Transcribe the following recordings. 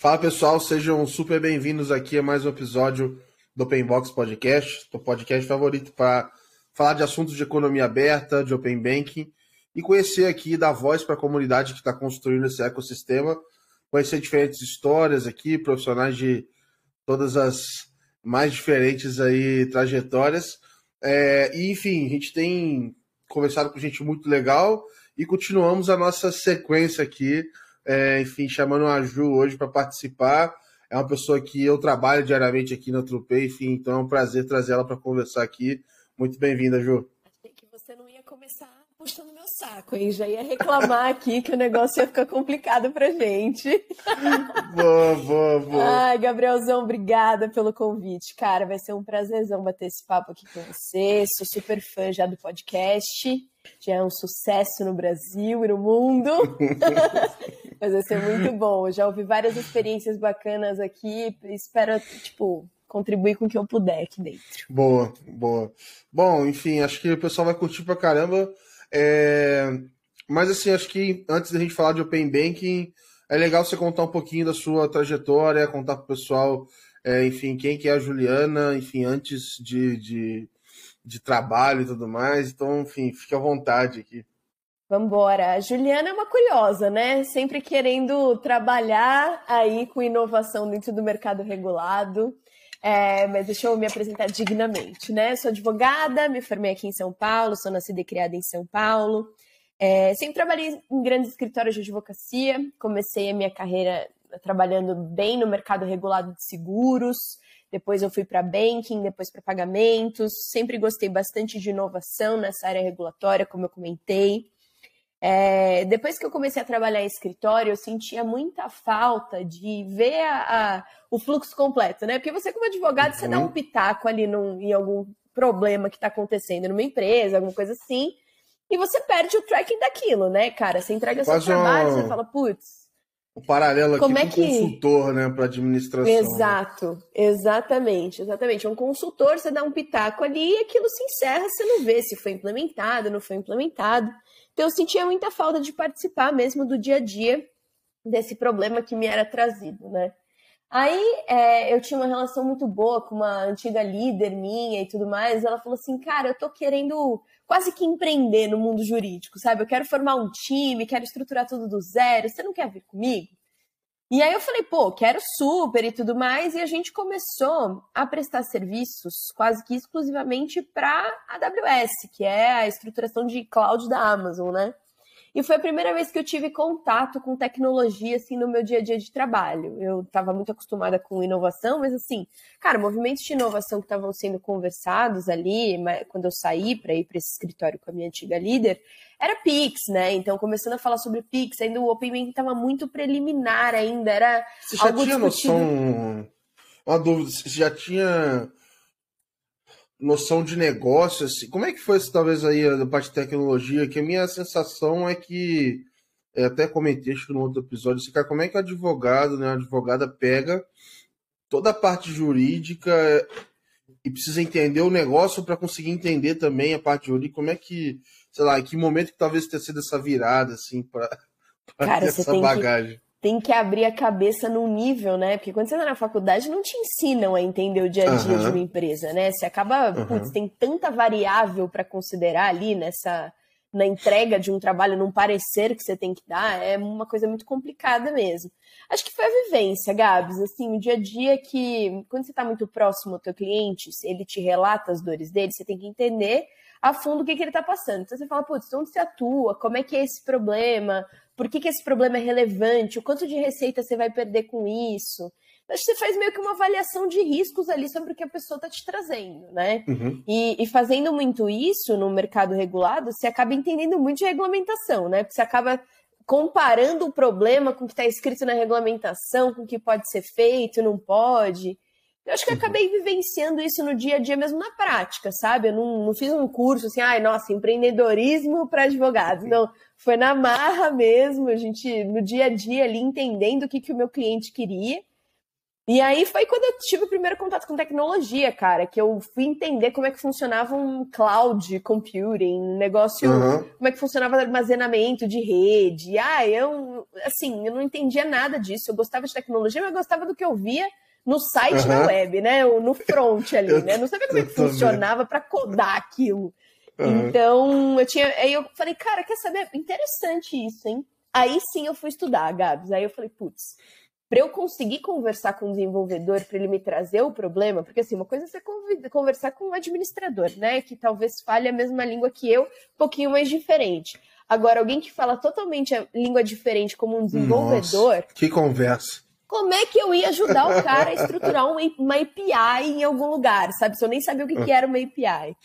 Fala pessoal, sejam super bem-vindos aqui a mais um episódio do Open Box Podcast, o podcast favorito para falar de assuntos de economia aberta, de Open Banking e conhecer aqui, dar voz para a comunidade que está construindo esse ecossistema, conhecer diferentes histórias aqui, profissionais de todas as mais diferentes aí trajetórias. É, e enfim, a gente tem conversado com gente muito legal e continuamos a nossa sequência aqui é, enfim, chamando a Ju hoje para participar. É uma pessoa que eu trabalho diariamente aqui na Trupei, enfim, então é um prazer trazer ela para conversar aqui. Muito bem-vinda, Ju. Achei que você não ia começar puxando meu saco, hein? Já ia reclamar aqui que o negócio ia ficar complicado pra gente. Boa, boa, boa. Ai, Gabrielzão, obrigada pelo convite. Cara, vai ser um prazerzão bater esse papo aqui com você. Sou super fã já do podcast. Já é um sucesso no Brasil e no mundo. Mas vai ser muito bom. Já ouvi várias experiências bacanas aqui. Espero, tipo, contribuir com o que eu puder aqui dentro. Boa, boa. Bom, enfim, acho que o pessoal vai curtir pra caramba. É... Mas assim, acho que antes da gente falar de Open Banking, é legal você contar um pouquinho da sua trajetória, contar pro pessoal, é, enfim, quem que é a Juliana, enfim, antes de, de, de trabalho e tudo mais. Então, enfim, fique à vontade aqui. Vambora. A Juliana é uma curiosa, né? Sempre querendo trabalhar aí com inovação dentro do mercado regulado. É, mas deixa eu me apresentar dignamente, né? Sou advogada, me formei aqui em São Paulo, sou nascida e criada em São Paulo. É, sempre trabalhei em grandes escritórios de advocacia. Comecei a minha carreira trabalhando bem no mercado regulado de seguros. Depois eu fui para banking, depois para pagamentos. Sempre gostei bastante de inovação nessa área regulatória, como eu comentei. É, depois que eu comecei a trabalhar em escritório, eu sentia muita falta de ver a, a, o fluxo completo, né? Porque você, como advogado, uhum. você dá um pitaco ali num, em algum problema que está acontecendo numa empresa, alguma coisa assim, e você perde o tracking daquilo, né, cara? Você entrega Faz seu trabalho, uma... você fala, putz. O paralelo aqui como é que... consultor, né, para administração. Exato, né? exatamente, exatamente. Um consultor, você dá um pitaco ali e aquilo se encerra, você não vê se foi implementado, não foi implementado. Então eu sentia muita falta de participar mesmo do dia a dia desse problema que me era trazido, né? Aí é, eu tinha uma relação muito boa com uma antiga líder minha e tudo mais. Ela falou assim, cara, eu tô querendo quase que empreender no mundo jurídico, sabe? Eu quero formar um time, quero estruturar tudo do zero. Você não quer vir comigo? E aí eu falei, pô, quero super e tudo mais, e a gente começou a prestar serviços quase que exclusivamente para a AWS, que é a estruturação de cloud da Amazon, né? E foi a primeira vez que eu tive contato com tecnologia, assim, no meu dia a dia de trabalho. Eu estava muito acostumada com inovação, mas, assim, cara, movimentos de inovação que estavam sendo conversados ali, quando eu saí para ir para esse escritório com a minha antiga líder, era Pix, né? Então, começando a falar sobre Pix, ainda o Open Banking estava muito preliminar ainda, era Você já tinha discutido. noção... Uma dúvida, você já tinha noção de negócio, assim, como é que foi talvez aí a parte de tecnologia, que a minha sensação é que, é, até comentei acho que no outro episódio, assim, cara, como é que o advogado, né, a advogada pega toda a parte jurídica e precisa entender o negócio para conseguir entender também a parte jurídica, como é que, sei lá, em que momento que talvez tenha sido essa virada, assim, para essa bagagem. Que tem que abrir a cabeça num nível, né? Porque quando você tá na faculdade, não te ensinam a entender o dia a dia uhum. de uma empresa, né? Você acaba, uhum. putz, tem tanta variável para considerar ali nessa na entrega de um trabalho, num parecer que você tem que dar, é uma coisa muito complicada mesmo. Acho que foi a vivência, Gabs, assim, o dia a dia que, quando você está muito próximo ao teu cliente, ele te relata as dores dele, você tem que entender a fundo o que, que ele está passando. Então você fala, putz, onde você atua, como é que é esse problema, por que, que esse problema é relevante, o quanto de receita você vai perder com isso. Acho que você faz meio que uma avaliação de riscos ali sobre o que a pessoa está te trazendo, né? Uhum. E, e, fazendo muito isso no mercado regulado, você acaba entendendo muito de regulamentação, né? Porque você acaba comparando o problema com o que está escrito na regulamentação, com o que pode ser feito, não pode. Eu acho que eu uhum. acabei vivenciando isso no dia a dia mesmo na prática, sabe? Eu não, não fiz um curso assim, ai, nossa, empreendedorismo para advogados. Não, foi na marra mesmo, a gente no dia a dia ali entendendo o que, que o meu cliente queria. E aí foi quando eu tive o primeiro contato com tecnologia, cara, que eu fui entender como é que funcionava um cloud computing, um negócio, uhum. como é que funcionava armazenamento de rede. Ah, eu, assim, eu não entendia nada disso. Eu gostava de tecnologia, mas eu gostava do que eu via no site uhum. da web, né? No front ali, eu, né? Não sabia como é que funcionava para codar aquilo. Uhum. Então, eu tinha. Aí eu falei, cara, quer saber? Interessante isso, hein? Aí sim eu fui estudar, Gabs. Aí eu falei, putz, para eu conseguir conversar com o desenvolvedor, para ele me trazer o problema, porque assim, uma coisa é você conversar com um administrador, né, que talvez fale a mesma língua que eu, um pouquinho mais diferente. Agora, alguém que fala totalmente a língua diferente como um desenvolvedor. Nossa, que conversa. Como é que eu ia ajudar o cara a estruturar uma API em algum lugar, sabe? Se eu nem sabia o que, que era uma API.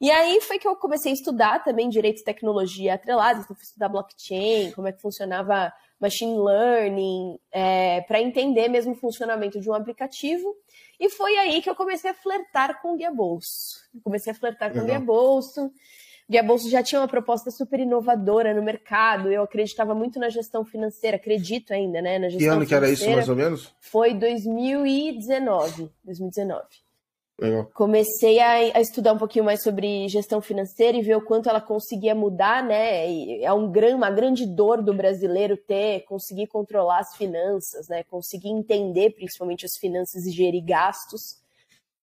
E aí foi que eu comecei a estudar também direito e tecnologia atreladas, então fui estudar blockchain, como é que funcionava machine learning, é, para entender mesmo o funcionamento de um aplicativo. E foi aí que eu comecei a flertar com o Guia Bolso. Comecei a flertar com o Guia Bolso. Guia Bolso já tinha uma proposta super inovadora no mercado. Eu acreditava muito na gestão financeira, acredito ainda, né? Na gestão que ano que era isso, mais ou menos? Foi 2019. 2019. Legal. Comecei a, a, estudar um pouquinho mais sobre gestão financeira e ver o quanto ela conseguia mudar, né? E é um gran, uma grande dor do brasileiro ter, conseguir controlar as finanças, né? Conseguir entender principalmente as finanças e gerir gastos.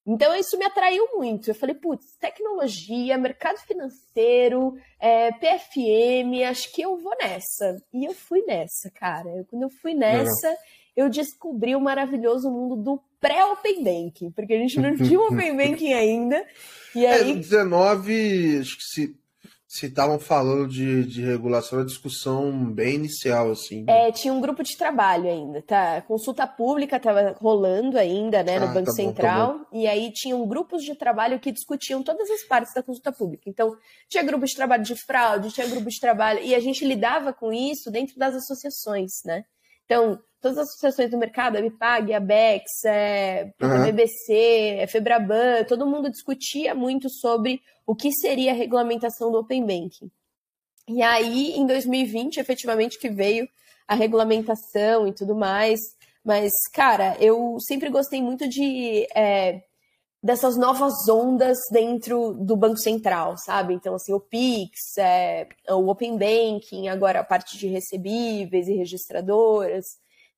Então isso me atraiu muito. Eu falei, putz, tecnologia, mercado financeiro, é, PFM, acho que eu vou nessa. E eu fui nessa, cara. Eu, quando eu fui nessa, Legal. eu descobri o maravilhoso mundo do pré-Open Banking, porque a gente não tinha Open Banking ainda. E é, aí... É, 19, acho que se se estavam falando de, de regulação, uma discussão bem inicial, assim. É, tinha um grupo de trabalho ainda, tá? Consulta pública estava rolando ainda, né, no ah, Banco tá Central, bom, tá e aí tinham grupos de trabalho que discutiam todas as partes da consulta pública. Então, tinha grupo de trabalho de fraude, tinha grupo de trabalho, e a gente lidava com isso dentro das associações, né? Então, todas as associações do mercado, a BIPAG, a BEX, é, uhum. a BBC, a Febraban, todo mundo discutia muito sobre o que seria a regulamentação do Open Banking. E aí, em 2020, efetivamente, que veio a regulamentação e tudo mais. Mas, cara, eu sempre gostei muito de é, dessas novas ondas dentro do Banco Central, sabe? Então, assim, o Pix, é, o Open Banking, agora a parte de recebíveis e registradoras.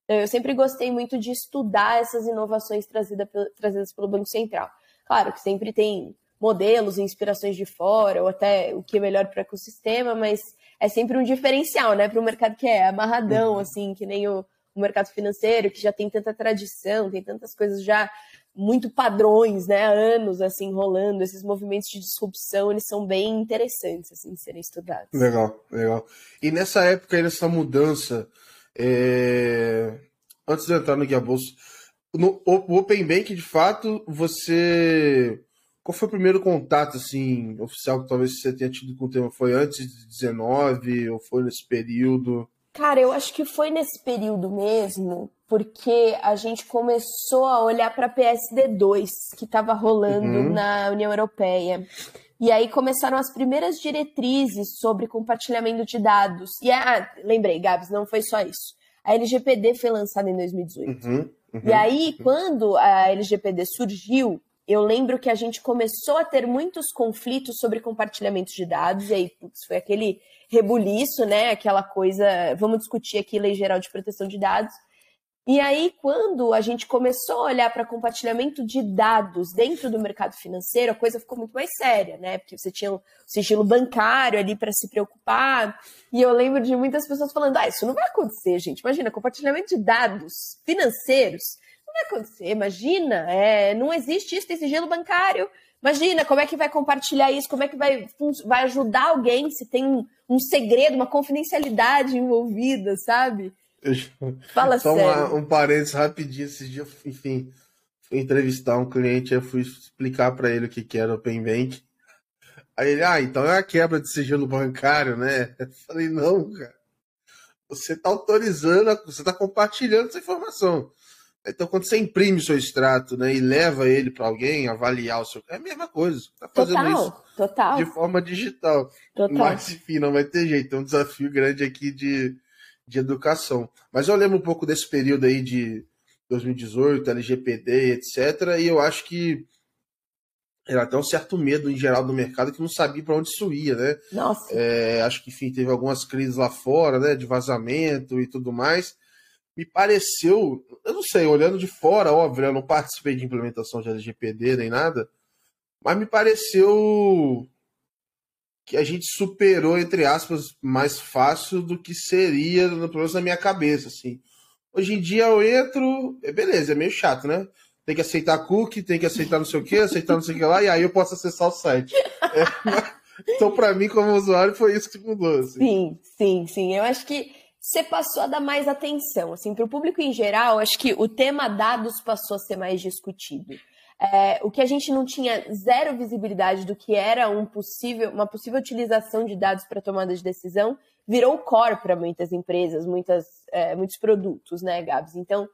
Então, eu sempre gostei muito de estudar essas inovações trazida, trazidas pelo Banco Central. Claro que sempre tem modelos e inspirações de fora, ou até o que é melhor para o ecossistema, mas é sempre um diferencial, né, para o mercado que é amarradão, uhum. assim, que nem o, o mercado financeiro, que já tem tanta tradição, tem tantas coisas já muito padrões, né, anos assim rolando, esses movimentos de disrupção, eles são bem interessantes assim de serem estudados. Legal, legal. E nessa época aí, nessa mudança é... Antes de entrar no Guia Bolso, no Open Bank, de fato, você. Qual foi o primeiro contato, assim, oficial que talvez você tenha tido com o tema? Foi antes de 19 ou foi nesse período? Cara, eu acho que foi nesse período mesmo, porque a gente começou a olhar para PSD2, que estava rolando uhum. na União Europeia. E aí começaram as primeiras diretrizes sobre compartilhamento de dados. E ah, lembrei, Gabs, não foi só isso. A LGPD foi lançada em 2018. Uhum, uhum, e aí, uhum. quando a LGPD surgiu, eu lembro que a gente começou a ter muitos conflitos sobre compartilhamento de dados, e aí putz, foi aquele rebuliço, né? Aquela coisa, vamos discutir aqui lei geral de proteção de dados. E aí, quando a gente começou a olhar para compartilhamento de dados dentro do mercado financeiro, a coisa ficou muito mais séria, né? Porque você tinha o sigilo bancário ali para se preocupar. E eu lembro de muitas pessoas falando: ah, isso não vai acontecer, gente. Imagina, compartilhamento de dados financeiros. Não vai acontecer, imagina, é, não existe isso, tem sigilo bancário. Imagina como é que vai compartilhar isso, como é que vai, vai ajudar alguém se tem um, um segredo, uma confidencialidade envolvida, sabe? Fala Só sério. Uma, um parênteses rapidinho. Esses dias, enfim, fui entrevistar um cliente, eu fui explicar para ele o que, que era Open Bank. Aí ele, ah, então é a quebra de sigilo bancário, né? Eu falei, não, cara. Você está autorizando, você está compartilhando essa informação. Então, quando você imprime o seu extrato né, e leva ele para alguém avaliar o seu. É a mesma coisa. Está fazendo total, isso total. de forma digital. Total. Mas, enfim, não vai ter jeito. É um desafio grande aqui de, de educação. Mas eu lembro um pouco desse período aí de 2018, LGPD, etc. E eu acho que era até um certo medo em geral do mercado que não sabia para onde isso ia, né? Nossa. É, acho que, enfim, teve algumas crises lá fora, né? De vazamento e tudo mais. Me pareceu, eu não sei, olhando de fora, óbvio, eu não participei de implementação de LGPD nem nada, mas me pareceu que a gente superou, entre aspas, mais fácil do que seria, pelo menos na minha cabeça, assim. Hoje em dia eu entro, é beleza, é meio chato, né? Tem que aceitar cookie, tem que aceitar não sei o que, aceitar não sei o que lá, e aí eu posso acessar o site. É, então, para mim, como usuário, foi isso que mudou. Assim. Sim, sim, sim. Eu acho que você passou a dar mais atenção. Assim, para o público em geral, acho que o tema dados passou a ser mais discutido. É, o que a gente não tinha zero visibilidade do que era um possível, uma possível utilização de dados para tomada de decisão virou core para muitas empresas, muitas, é, muitos produtos, né, Gabs? Então,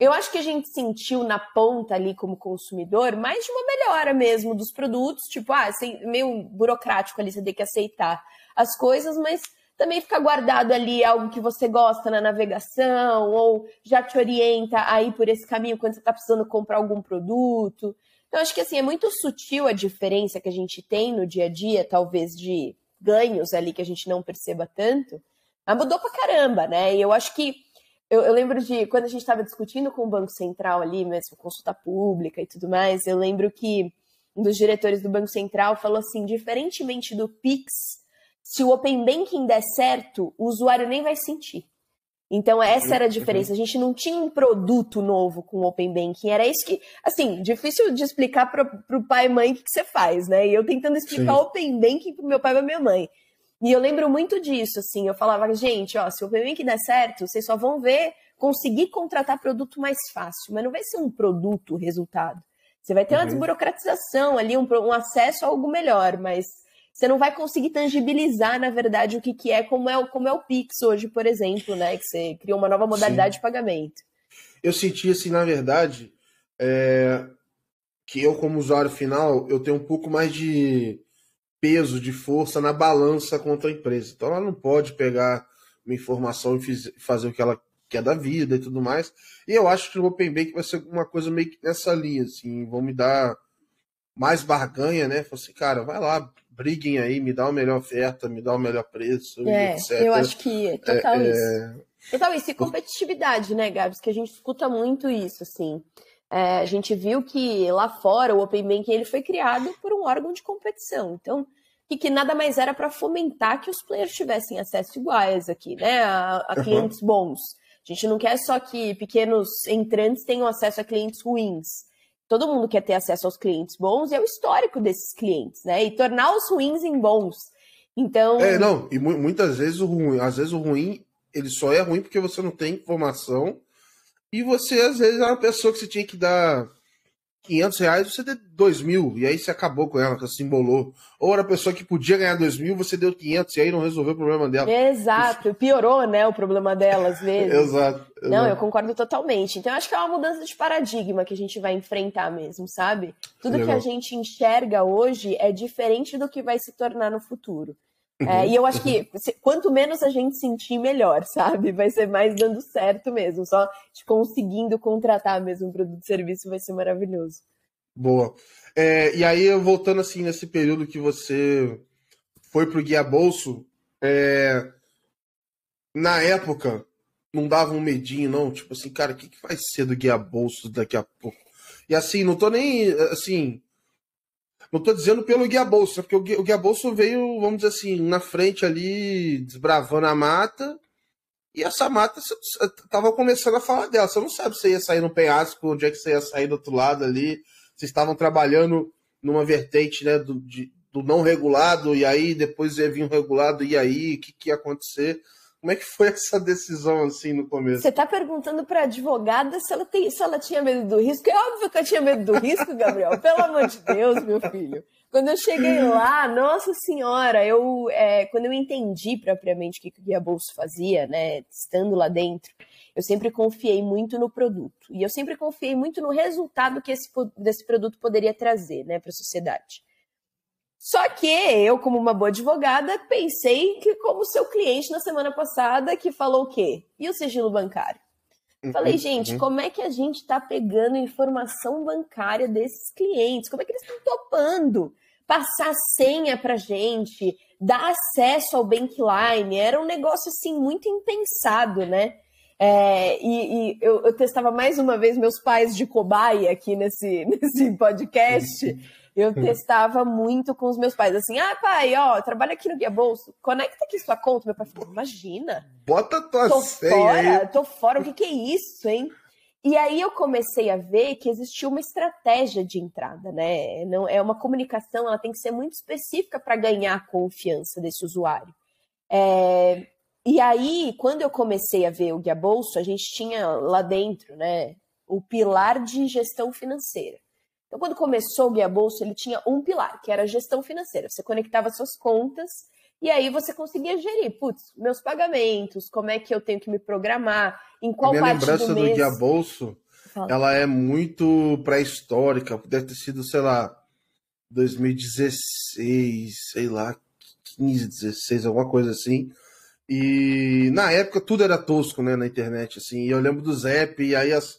eu acho que a gente sentiu na ponta ali como consumidor mais de uma melhora mesmo dos produtos, tipo, ah, meio burocrático ali, você tem que aceitar as coisas, mas também fica guardado ali algo que você gosta na navegação, ou já te orienta aí por esse caminho quando você está precisando comprar algum produto. Então, acho que assim, é muito sutil a diferença que a gente tem no dia a dia, talvez de ganhos ali que a gente não perceba tanto, mas mudou pra caramba, né? E eu acho que eu, eu lembro de quando a gente estava discutindo com o Banco Central ali, mesmo consulta pública e tudo mais, eu lembro que um dos diretores do Banco Central falou assim: diferentemente do Pix, se o Open Banking der certo, o usuário nem vai sentir. Então, essa era a diferença. A gente não tinha um produto novo com o Open Banking. Era isso que, assim, difícil de explicar para o pai e mãe o que, que, você faz, né? E eu tentando explicar Sim. Open Banking para o meu pai e para minha mãe. E eu lembro muito disso, assim. Eu falava, gente, ó, se o Open Banking der certo, vocês só vão ver conseguir contratar produto mais fácil. Mas não vai ser um produto resultado. Você vai ter uma uhum. desburocratização ali, um, um acesso a algo melhor, mas você não vai conseguir tangibilizar, na verdade, o que, que é, como é, como é o Pix hoje, por exemplo, né? Que você criou uma nova modalidade Sim. de pagamento. Eu senti assim, na verdade, é, que eu, como usuário final, eu tenho um pouco mais de peso, de força na balança contra a empresa. Então ela não pode pegar uma informação e fazer o que ela quer da vida e tudo mais. E eu acho que o Open Bank vai ser uma coisa meio que nessa linha, assim, vão me dar mais barganha, né? Falei assim, cara, vai lá, briguem aí, me dá uma melhor oferta, me dá um melhor preço, é, etc. Eu acho que é total é, isso. É... Total isso. E competitividade, né, Gabs? Que a gente escuta muito isso, assim. É, a gente viu que lá fora o Open Banking ele foi criado por um órgão de competição. Então, que, que nada mais era para fomentar que os players tivessem acesso iguais aqui, né? A, a clientes bons. A gente não quer só que pequenos entrantes tenham acesso a clientes ruins todo mundo quer ter acesso aos clientes bons e ao histórico desses clientes, né? E tornar os ruins em bons. Então. É, não, e muitas vezes o ruim, às vezes o ruim, ele só é ruim porque você não tem informação e você, às vezes, é uma pessoa que você tinha que dar 500 reais, você deu 2 mil, e aí você acabou com ela, você embolou. Ou era a pessoa que podia ganhar 2 mil, você deu 500, e aí não resolveu o problema dela. Exato, piorou, né, o problema dela, às vezes. exato, exato, Não, eu concordo totalmente. Então, acho que é uma mudança de paradigma que a gente vai enfrentar mesmo, sabe? Tudo Legal. que a gente enxerga hoje é diferente do que vai se tornar no futuro. É, uhum. e eu acho que quanto menos a gente sentir, melhor, sabe? Vai ser mais dando certo mesmo. Só conseguindo contratar mesmo um produto e serviço vai ser maravilhoso. Boa. É, e aí, voltando assim, nesse período que você foi pro Guia Bolso, é, na época, não dava um medinho, não? Tipo assim, cara, o que, que vai ser do Guia Bolso daqui a pouco? E assim, não tô nem, assim, não estou dizendo pelo guia bolsa, porque o guia, o guia bolsa veio, vamos dizer assim, na frente ali, desbravando a mata, e essa mata estava começando a falar dela. Você não sabe se ia sair no penhasco, onde é que você ia sair do outro lado ali. Vocês estavam trabalhando numa vertente né, do, de, do não regulado, e aí depois ia vir o regulado, e aí o que, que ia acontecer? Como é que foi essa decisão assim no começo? Você está perguntando para a advogada se ela, tem, se ela tinha medo do risco? É óbvio que eu tinha medo do risco, Gabriel. Pelo amor de Deus, meu filho. Quando eu cheguei lá, nossa senhora, eu é, quando eu entendi propriamente o que o Guia Bolso fazia, né, estando lá dentro, eu sempre confiei muito no produto e eu sempre confiei muito no resultado que esse desse produto poderia trazer, né, para a sociedade. Só que eu, como uma boa advogada, pensei que como seu cliente na semana passada que falou o quê? E o sigilo bancário? Falei, uhum, gente, uhum. como é que a gente está pegando informação bancária desses clientes? Como é que eles estão topando? Passar senha para gente, dar acesso ao Bankline, era um negócio assim muito impensado, né? É, e, e eu, eu, testava mais uma vez meus pais de cobaia aqui nesse, nesse podcast. Eu testava muito com os meus pais, assim, ah, pai, ó, trabalha aqui no Guia Bolso, conecta aqui sua conta. Meu pai falou, imagina. Bota tua tô senha fora, aí. tô fora, o que que é isso, hein? E aí eu comecei a ver que existia uma estratégia de entrada, né? Não é uma comunicação, ela tem que ser muito específica para ganhar a confiança desse usuário. É, e aí, quando eu comecei a ver o Guia Bolso, a gente tinha lá dentro, né, o pilar de gestão financeira. Então, quando começou o Guia Bolso, ele tinha um pilar, que era a gestão financeira. Você conectava suas contas e aí você conseguia gerir, putz, meus pagamentos, como é que eu tenho que me programar, em qual a minha parte lembrança do, mês... do Guia Bolso, Fala. ela é muito pré-histórica, deve ter sido, sei lá, 2016, sei lá, 15, 16, alguma coisa assim. E na época tudo era tosco, né, na internet, assim. E eu lembro do Zep, e aí as,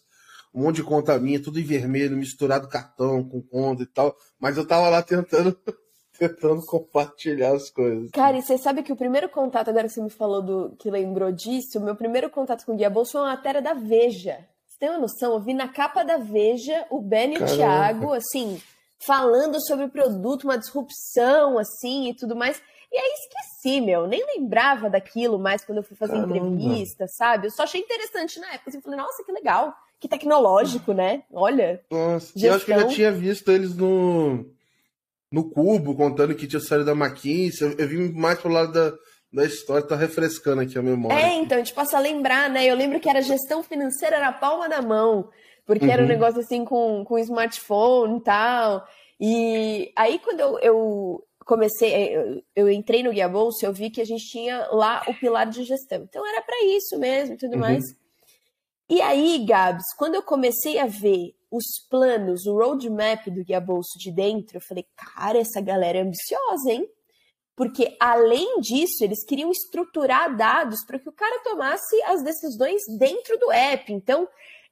um monte de conta minha, tudo em vermelho, misturado cartão com conta e tal. Mas eu tava lá tentando, tentando compartilhar as coisas. Cara, e você sabe que o primeiro contato, agora que você me falou do que lembrou disso, o meu primeiro contato com o Guia Bolso foi uma matéria da Veja. Você tem uma noção? Eu vi na capa da Veja o Ben e o Thiago, assim, falando sobre o produto, uma disrupção, assim, e tudo mais. E aí esqueci, meu, nem lembrava daquilo mais quando eu fui fazer Caramba. entrevista, sabe? Eu só achei interessante na época, assim, falei, nossa, que legal, que tecnológico, né? Olha. Nossa, gestão... eu acho que eu já tinha visto eles no, no Cubo, contando que tinha saído da McKinsey, eu, eu vim mais pro lado da, da história, tá refrescando aqui a memória. É, então, a gente passa a lembrar, né? Eu lembro que era gestão financeira na palma da mão, porque uhum. era um uhum. negócio assim com, com smartphone e tal. E aí, quando eu, eu, comecei, é, eu, eu, entrei no Guia Bolsa, eu vi que a gente tinha lá o pilar de gestão. Então era para isso mesmo e tudo uhum. mais. E aí, Gabs, quando eu comecei a ver os planos, o roadmap do Guia Bolso de dentro, eu falei, cara, essa galera é ambiciosa, hein? Porque além disso, eles queriam estruturar dados para que o cara tomasse as decisões dentro do app. Então,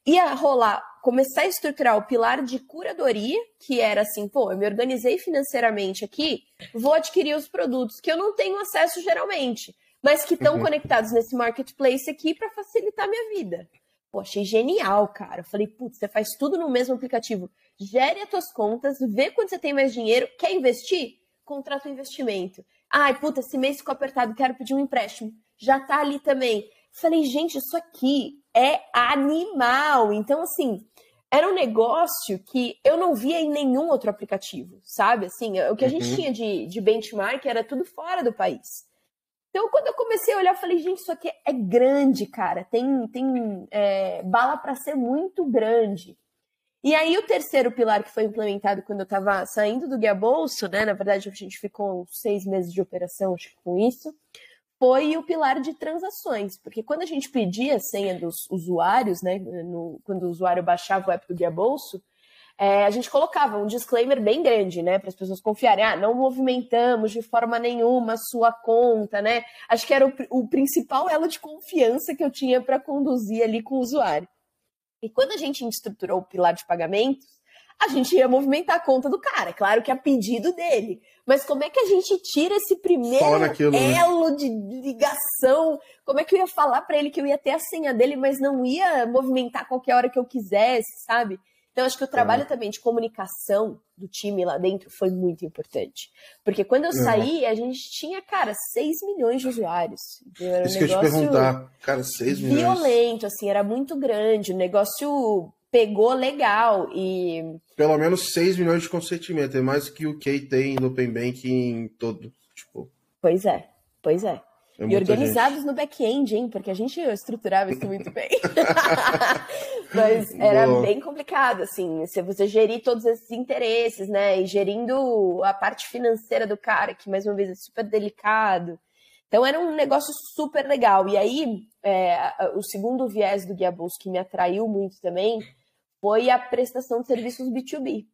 ia rolar, começar a estruturar o pilar de curadoria, que era assim, pô, eu me organizei financeiramente aqui, vou adquirir os produtos que eu não tenho acesso geralmente, mas que estão uhum. conectados nesse marketplace aqui para facilitar a minha vida. Pô, achei genial, cara. Eu falei, putz, você faz tudo no mesmo aplicativo. Gere as tuas contas, vê quando você tem mais dinheiro, quer investir? Contrata um investimento. Ai, puta, esse mês ficou apertado, quero pedir um empréstimo. Já tá ali também. Falei, gente, isso aqui é animal. Então, assim, era um negócio que eu não via em nenhum outro aplicativo, sabe? Assim, o que a gente uhum. tinha de, de benchmark era tudo fora do país. Então, quando eu comecei a olhar, eu falei, gente, isso aqui é grande, cara. Tem, tem é, bala para ser muito grande. E aí, o terceiro pilar que foi implementado quando eu estava saindo do Guia Bolso, né? Na verdade, a gente ficou seis meses de operação, acho com isso foi o pilar de transações, porque quando a gente pedia a senha dos usuários, né, no, quando o usuário baixava o app do Guia Bolso, é, a gente colocava um disclaimer bem grande, né, para as pessoas confiarem, ah, não movimentamos de forma nenhuma a sua conta, né? Acho que era o, o principal elo de confiança que eu tinha para conduzir ali com o usuário. E quando a gente estruturou o pilar de pagamentos, a gente ia movimentar a conta do cara, claro que a pedido dele. Mas como é que a gente tira esse primeiro naquilo, né? elo né? de ligação? Como é que eu ia falar para ele que eu ia ter a senha dele, mas não ia movimentar qualquer hora que eu quisesse, sabe? Então, acho que o trabalho é. também de comunicação do time lá dentro foi muito importante. Porque quando eu saí, a gente tinha, cara, 6 milhões de usuários. Era um Isso que eu te perguntar. Cara, 6 milhões. Violento, assim, era muito grande. O negócio pegou legal e... Pelo menos 6 milhões de consentimento, é mais que o que tem no Open Banking todo, tipo... Pois é, pois é. É e organizados gente. no back-end, hein? Porque a gente estruturava isso muito bem. Mas era Boa. bem complicado, assim, se você gerir todos esses interesses, né? E gerindo a parte financeira do cara, que mais uma vez é super delicado. Então era um negócio super legal. E aí, é, o segundo viés do Guia que me atraiu muito também foi a prestação de serviços B2B.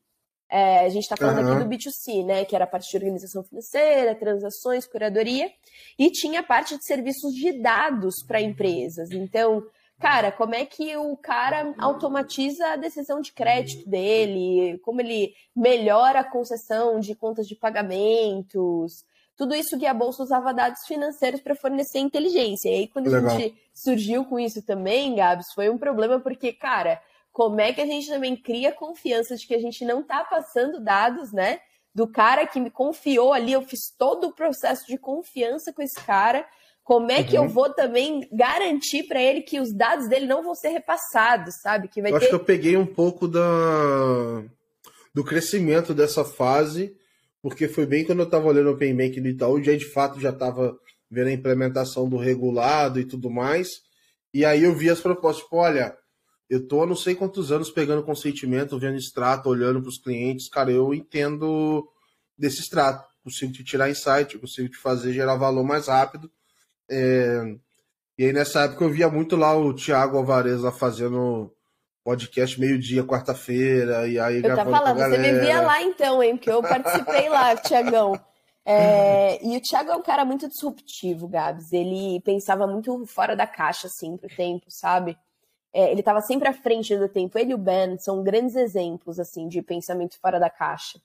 É, a gente está falando uhum. aqui do B2C, né? Que era a parte de organização financeira, transações, curadoria, e tinha a parte de serviços de dados para empresas. Então, cara, como é que o cara automatiza a decisão de crédito dele, como ele melhora a concessão de contas de pagamentos. Tudo isso Guia Bolsa usava dados financeiros para fornecer inteligência. E aí, quando Legal. a gente surgiu com isso também, Gabs, foi um problema porque, cara, como é que a gente também cria confiança de que a gente não está passando dados, né? Do cara que me confiou ali, eu fiz todo o processo de confiança com esse cara como é que uhum. eu vou também garantir para ele que os dados dele não vão ser repassados, sabe? Que vai eu ter... acho que eu peguei um pouco da... do crescimento dessa fase, porque foi bem quando eu estava olhando o Open Bank no Itaú, já de fato já estava vendo a implementação do regulado e tudo mais. E aí eu vi as propostas, tipo, olha, eu tô há não sei quantos anos pegando consentimento, vendo extrato, olhando para os clientes, cara, eu entendo desse extrato, consigo te tirar insight, consigo te fazer gerar valor mais rápido é... E aí nessa época eu via muito lá o Thiago Alvarez lá fazendo podcast meio-dia, quarta-feira, e aí Eu tava falando, você me via lá então, hein? Porque eu participei lá, Tiagão. É, e o Thiago é um cara muito disruptivo, Gabs. Ele pensava muito fora da caixa, assim, pro tempo, sabe? É, ele estava sempre à frente do tempo. Ele e o Ben são grandes exemplos, assim, de pensamento fora da caixa.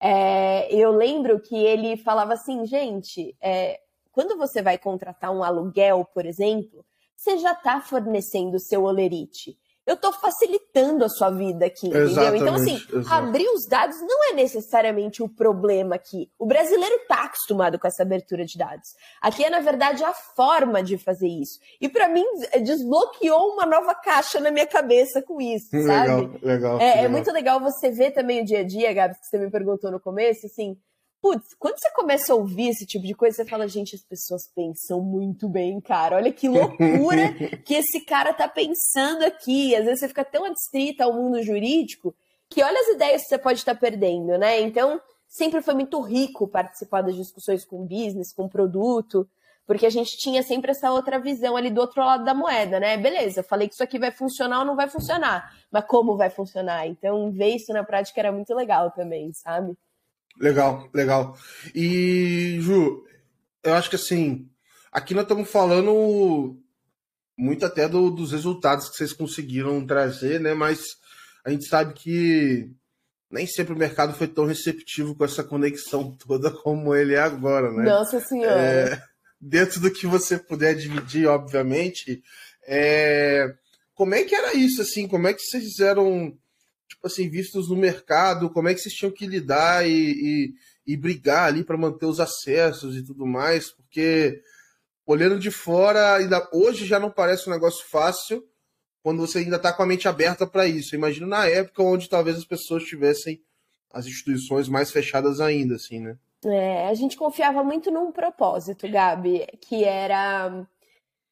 É, eu lembro que ele falava assim, gente, é, quando você vai contratar um aluguel, por exemplo, você já está fornecendo o seu olerite. Eu estou facilitando a sua vida aqui, entendeu? Então, assim, exatamente. abrir os dados não é necessariamente o problema aqui. O brasileiro está acostumado com essa abertura de dados. Aqui é, na verdade, a forma de fazer isso. E para mim, desbloqueou uma nova caixa na minha cabeça com isso, sabe? Legal, legal. É, é legal. é muito legal você ver também o dia a dia, Gabs, que você me perguntou no começo, assim, Putz, quando você começa a ouvir esse tipo de coisa, você fala, gente, as pessoas pensam muito bem, cara. Olha que loucura que esse cara tá pensando aqui. Às vezes você fica tão adstrita ao mundo jurídico que olha as ideias que você pode estar perdendo, né? Então, sempre foi muito rico participar das discussões com business, com produto, porque a gente tinha sempre essa outra visão ali do outro lado da moeda, né? Beleza, falei que isso aqui vai funcionar ou não vai funcionar, mas como vai funcionar? Então, ver isso na prática era muito legal também, sabe? Legal, legal. E, Ju, eu acho que assim, aqui nós estamos falando muito até do, dos resultados que vocês conseguiram trazer, né? Mas a gente sabe que nem sempre o mercado foi tão receptivo com essa conexão toda como ele é agora, né? Nossa Senhora! É, dentro do que você puder dividir, obviamente, é, como é que era isso, assim? Como é que vocês fizeram tipo assim, vistos no mercado, como é que vocês tinham que lidar e, e, e brigar ali para manter os acessos e tudo mais, porque olhando de fora, ainda, hoje já não parece um negócio fácil quando você ainda está com a mente aberta para isso. Imagino na época onde talvez as pessoas tivessem as instituições mais fechadas ainda, assim, né? É, a gente confiava muito num propósito, Gabi, que era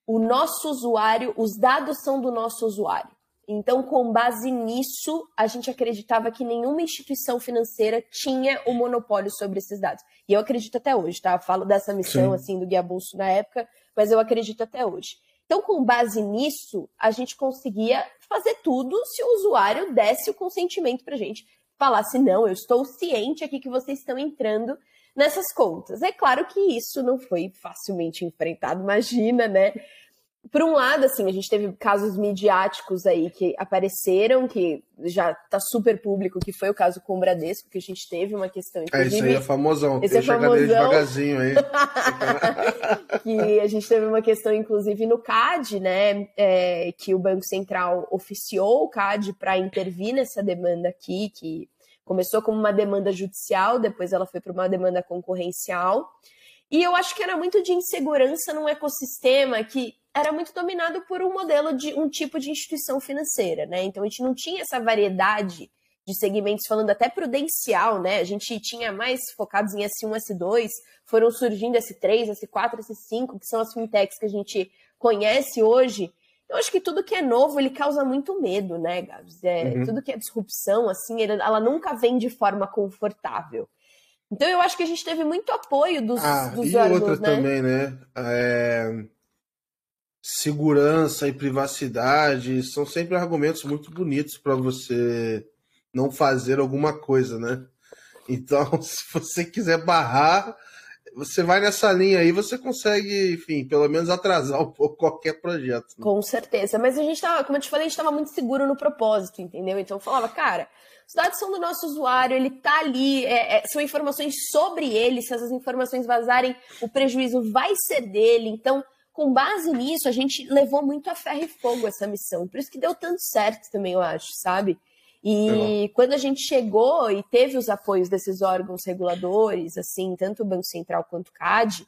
o nosso usuário, os dados são do nosso usuário. Então, com base nisso, a gente acreditava que nenhuma instituição financeira tinha o monopólio sobre esses dados. E eu acredito até hoje, tá? Eu falo dessa missão, Sim. assim, do Guia Bolso na época, mas eu acredito até hoje. Então, com base nisso, a gente conseguia fazer tudo se o usuário desse o consentimento pra gente. Falasse, não, eu estou ciente aqui que vocês estão entrando nessas contas. É claro que isso não foi facilmente enfrentado, imagina, né? Por um lado, assim, a gente teve casos midiáticos aí que apareceram, que já tá super público, que foi o caso com o Bradesco, que a gente teve uma questão. É, isso aí é famosão. Esse é famosão. devagarzinho aí. que a gente teve uma questão, inclusive, no CAD, né? É, que o Banco Central oficiou o CAD para intervir nessa demanda aqui, que começou como uma demanda judicial, depois ela foi para uma demanda concorrencial. E eu acho que era muito de insegurança num ecossistema que era muito dominado por um modelo de um tipo de instituição financeira, né? Então a gente não tinha essa variedade de segmentos falando até prudencial, né? A gente tinha mais focados em S1, S2, foram surgindo S3, S4, S5, que são as fintechs que a gente conhece hoje. Eu acho que tudo que é novo, ele causa muito medo, né, Gabs? É, uhum. Tudo que é disrupção, assim, ela nunca vem de forma confortável. Então eu acho que a gente teve muito apoio dos, ah, dos e outra né? também, né? É segurança e privacidade são sempre argumentos muito bonitos para você não fazer alguma coisa, né? Então, se você quiser barrar, você vai nessa linha aí, você consegue, enfim, pelo menos atrasar um pouco qualquer projeto. Né? Com certeza. Mas a gente tava, como eu te falei, a gente estava muito seguro no propósito, entendeu? Então eu falava, cara, os dados são do nosso usuário, ele tá ali, é, é, são informações sobre ele, se essas informações vazarem, o prejuízo vai ser dele. Então, com base nisso, a gente levou muito a ferro e fogo essa missão. Por isso que deu tanto certo também, eu acho, sabe? E quando a gente chegou e teve os apoios desses órgãos reguladores, assim, tanto o Banco Central quanto o CAD,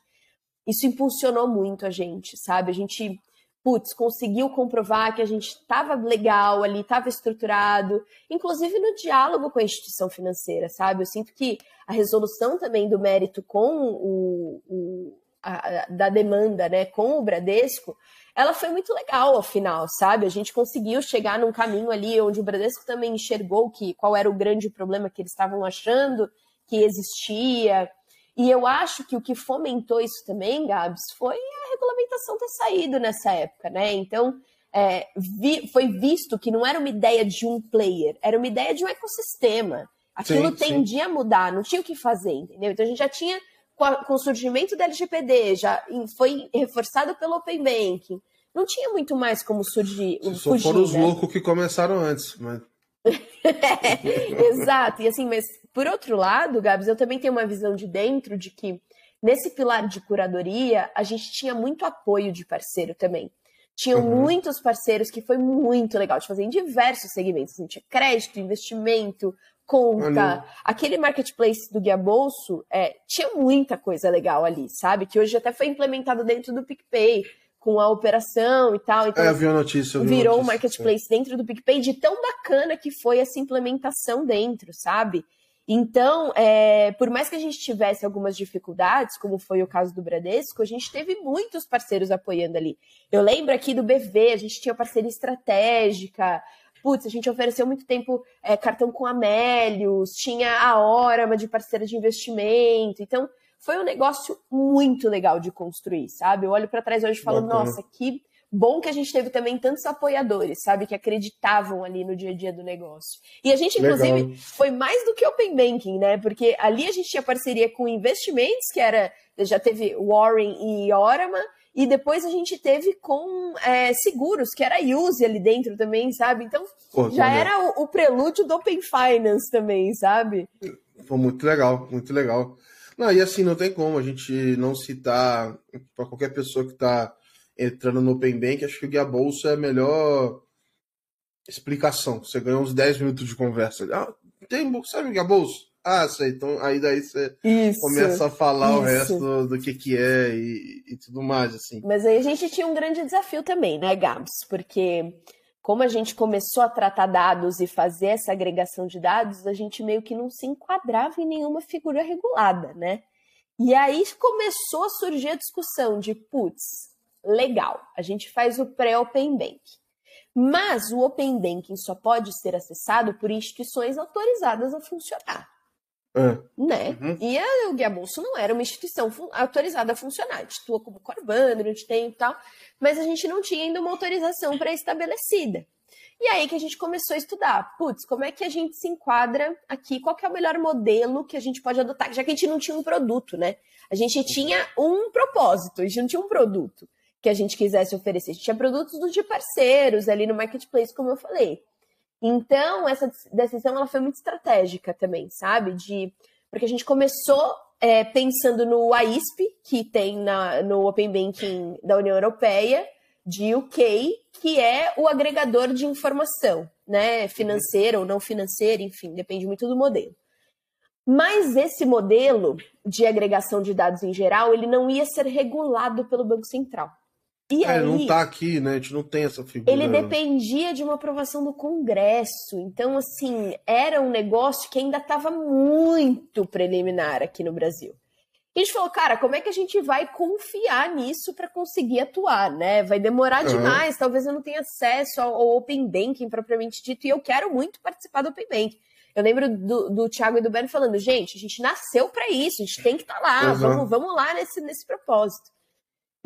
isso impulsionou muito a gente, sabe? A gente, putz, conseguiu comprovar que a gente estava legal ali, estava estruturado, inclusive no diálogo com a instituição financeira, sabe? Eu sinto que a resolução também do mérito com o, o a, da demanda, né, com o Bradesco, ela foi muito legal ao final, sabe? A gente conseguiu chegar num caminho ali onde o Bradesco também enxergou que qual era o grande problema que eles estavam achando que existia. E eu acho que o que fomentou isso também, Gabs, foi a regulamentação ter saído nessa época, né? Então, é, vi, foi visto que não era uma ideia de um player, era uma ideia de um ecossistema. Aquilo sim, tendia sim. a mudar, não tinha o que fazer, entendeu? Então a gente já tinha com, o surgimento da LGPD, já foi reforçado pelo Open Banking. Não tinha muito mais como surgir. Só fugir, foram os né? loucos que começaram antes, mas. Exato, e assim, mas por outro lado, Gabs, eu também tenho uma visão de dentro de que nesse pilar de curadoria a gente tinha muito apoio de parceiro também. Tinham uhum. muitos parceiros que foi muito legal de fazer em diversos segmentos. Assim, tinha crédito, investimento, conta. Aquele marketplace do Guia Bolso é, tinha muita coisa legal ali, sabe? Que hoje até foi implementado dentro do PicPay, com a operação e tal. Então, é, eu vi a notícia. Vi virou um marketplace é. dentro do PicPay de tão bacana que foi essa implementação dentro, sabe? Então, é, por mais que a gente tivesse algumas dificuldades, como foi o caso do Bradesco, a gente teve muitos parceiros apoiando ali. Eu lembro aqui do BV, a gente tinha parceria estratégica, putz, a gente ofereceu muito tempo é, cartão com Amélios, tinha a Orama de parceira de investimento. Então, foi um negócio muito legal de construir, sabe? Eu olho para trás hoje e falo, Bacana. nossa, que bom que a gente teve também tantos apoiadores, sabe? Que acreditavam ali no dia a dia do negócio. E a gente, inclusive, legal. foi mais do que Open Banking, né? Porque ali a gente tinha parceria com investimentos, que era, já teve Warren e Orama, e depois a gente teve com é, seguros, que era Use ali dentro também, sabe? Então Pô, já era o, o, prelúdio do Open Finance também, sabe? Foi muito legal, muito legal. Não, e assim, não tem como a gente não citar para qualquer pessoa que está entrando no Open Bank, acho que o Guia Bolsa é a melhor explicação. Você ganha uns 10 minutos de conversa. Ah, tem, sabe o Guia Bolsa? Ah, sei. Então aí daí você isso, começa a falar isso. o resto do, do, que que é e, e, tudo mais, assim. Mas aí a gente tinha um grande desafio também, né, Gabs? Porque como a gente começou a tratar dados e fazer essa agregação de dados, a gente meio que não se enquadrava em nenhuma figura regulada, né? E aí começou a surgir a discussão de, putz, legal, a gente faz o pré-Open Bank. Mas o Open Banking só pode ser acessado por instituições autorizadas a funcionar. É. Né? Uhum. E a, o Guia Bolso não era uma instituição autorizada a funcionar. Atua como onde tem e tal, mas a gente não tinha ainda uma autorização pré-estabelecida. E aí que a gente começou a estudar, putz, como é que a gente se enquadra aqui, qual que é o melhor modelo que a gente pode adotar, já que a gente não tinha um produto, né? A gente tinha um propósito, a gente não tinha um produto que a gente quisesse oferecer. A gente tinha produtos de parceiros ali no marketplace, como eu falei. Então, essa decisão ela foi muito estratégica também, sabe? De, porque a gente começou é, pensando no AISP, que tem na, no Open Banking da União Europeia, de UK, que é o agregador de informação, né? Financeira ou não financeira, enfim, depende muito do modelo. Mas esse modelo de agregação de dados em geral, ele não ia ser regulado pelo Banco Central. E é, aí, não está aqui, né? A gente não tem essa figura. Ele dependia de uma aprovação do Congresso. Então, assim, era um negócio que ainda estava muito preliminar aqui no Brasil. E a gente falou, cara, como é que a gente vai confiar nisso para conseguir atuar, né? Vai demorar uhum. demais, talvez eu não tenha acesso ao, ao Open Banking propriamente dito, e eu quero muito participar do Open Banking. Eu lembro do, do Thiago e do Ben falando, gente, a gente nasceu para isso, a gente tem que estar tá lá, uhum. vamos, vamos lá nesse, nesse propósito.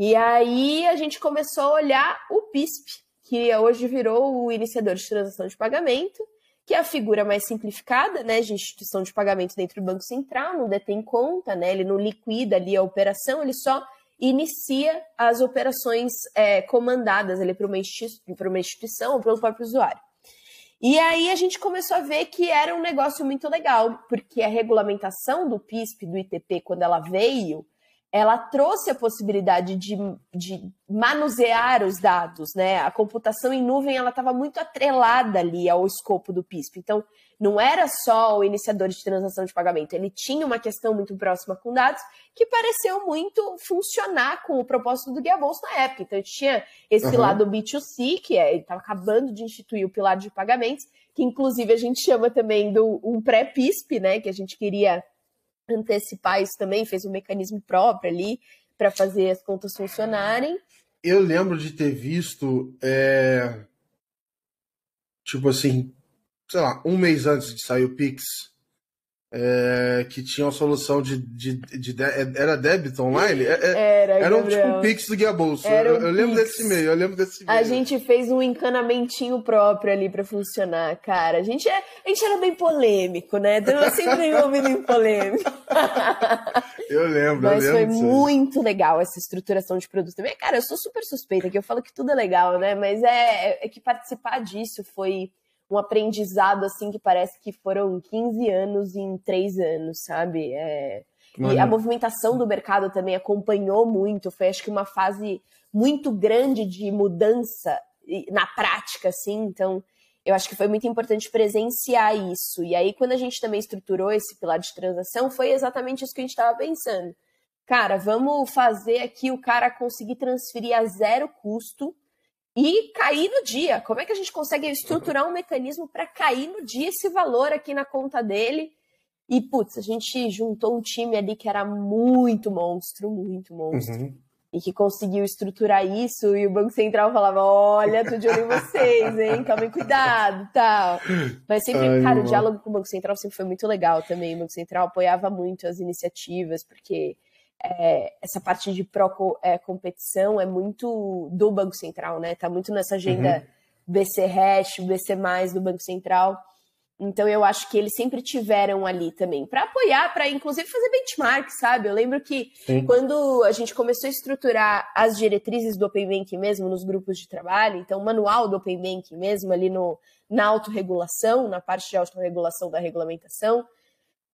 E aí a gente começou a olhar o PISP, que hoje virou o iniciador de transação de pagamento, que é a figura mais simplificada, né, de instituição de pagamento dentro do Banco Central, não detém conta, né, ele não liquida ali a operação, ele só inicia as operações é, comandadas ali para uma, uma instituição ou pelo próprio usuário. E aí a gente começou a ver que era um negócio muito legal, porque a regulamentação do PISP, do ITP, quando ela veio, ela trouxe a possibilidade de, de manusear os dados, né? A computação em nuvem ela estava muito atrelada ali ao escopo do PISP. Então, não era só o iniciador de transação de pagamento, ele tinha uma questão muito próxima com dados que pareceu muito funcionar com o propósito do Guia Bolsa na época. Então, a gente tinha esse uhum. lado B2C, que é, ele estava acabando de instituir o pilar de pagamentos, que inclusive a gente chama também do um pré-PISP, né? Que a gente queria antecipar isso também, fez um mecanismo próprio ali para fazer as contas funcionarem. Eu lembro de ter visto, é... tipo assim, sei lá, um mês antes de sair o Pix, é, que tinha uma solução de, de, de, de, era débito online? É, é era, era um tipo um Pix do Guia Bolsa. Eu, eu, lembro desse meio, eu lembro desse meio. A gente fez um encanamentinho próprio ali para funcionar, cara. A gente, é, a gente era bem polêmico, né? Então, sempre envolvido em polêmica. Eu lembro, Mas eu lembro foi muito legal essa estruturação de produto também. Cara, eu sou super suspeita, que eu falo que tudo é legal, né? Mas é, é que participar disso foi um aprendizado assim que parece que foram 15 anos em 3 anos, sabe? É... E a movimentação do mercado também acompanhou muito, foi acho que uma fase muito grande de mudança na prática, assim, então eu acho que foi muito importante presenciar isso. E aí, quando a gente também estruturou esse pilar de transação, foi exatamente isso que a gente estava pensando. Cara, vamos fazer aqui o cara conseguir transferir a zero custo e cair no dia. Como é que a gente consegue estruturar um mecanismo para cair no dia esse valor aqui na conta dele? E, putz, a gente juntou um time ali que era muito monstro, muito monstro. Uhum. E que conseguiu estruturar isso, e o Banco Central falava: Olha, tô de olho em vocês, hein? Tomem cuidado tal. Mas sempre, Ai, cara, o diálogo com o Banco Central sempre foi muito legal também. O Banco Central apoiava muito as iniciativas, porque é, essa parte de pró-competição é, é muito do Banco Central, né? Tá muito nessa agenda uhum. BC Hash, BC do Banco Central. Então eu acho que eles sempre tiveram ali também para apoiar, para inclusive fazer benchmark, sabe? Eu lembro que Sim. quando a gente começou a estruturar as diretrizes do Open Banking mesmo nos grupos de trabalho, então o manual do Open Banking mesmo ali no, na autorregulação, na parte de autorregulação da regulamentação,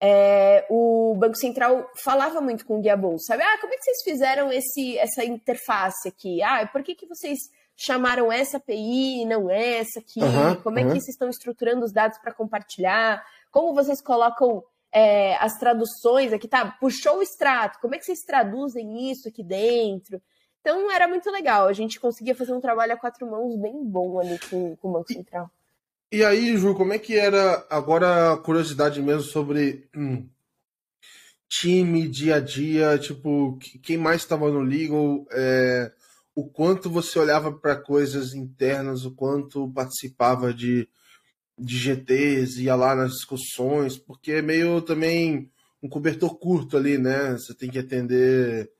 é, o Banco Central falava muito com o Guia Bolsa, sabe? Ah, como é que vocês fizeram esse, essa interface aqui? Ah, por que, que vocês chamaram essa API e não essa aqui? Uhum, como é que vocês estão estruturando os dados para compartilhar? Como vocês colocam é, as traduções aqui? Tá, puxou o extrato, como é que vocês traduzem isso aqui dentro? Então era muito legal, a gente conseguia fazer um trabalho a quatro mãos bem bom ali com, com o Banco Central. E aí, Ju, como é que era agora a curiosidade mesmo sobre hum, time, dia a dia, tipo, quem mais estava no legal, é, o quanto você olhava para coisas internas, o quanto participava de, de GTs, ia lá nas discussões, porque é meio também um cobertor curto ali, né? Você tem que atender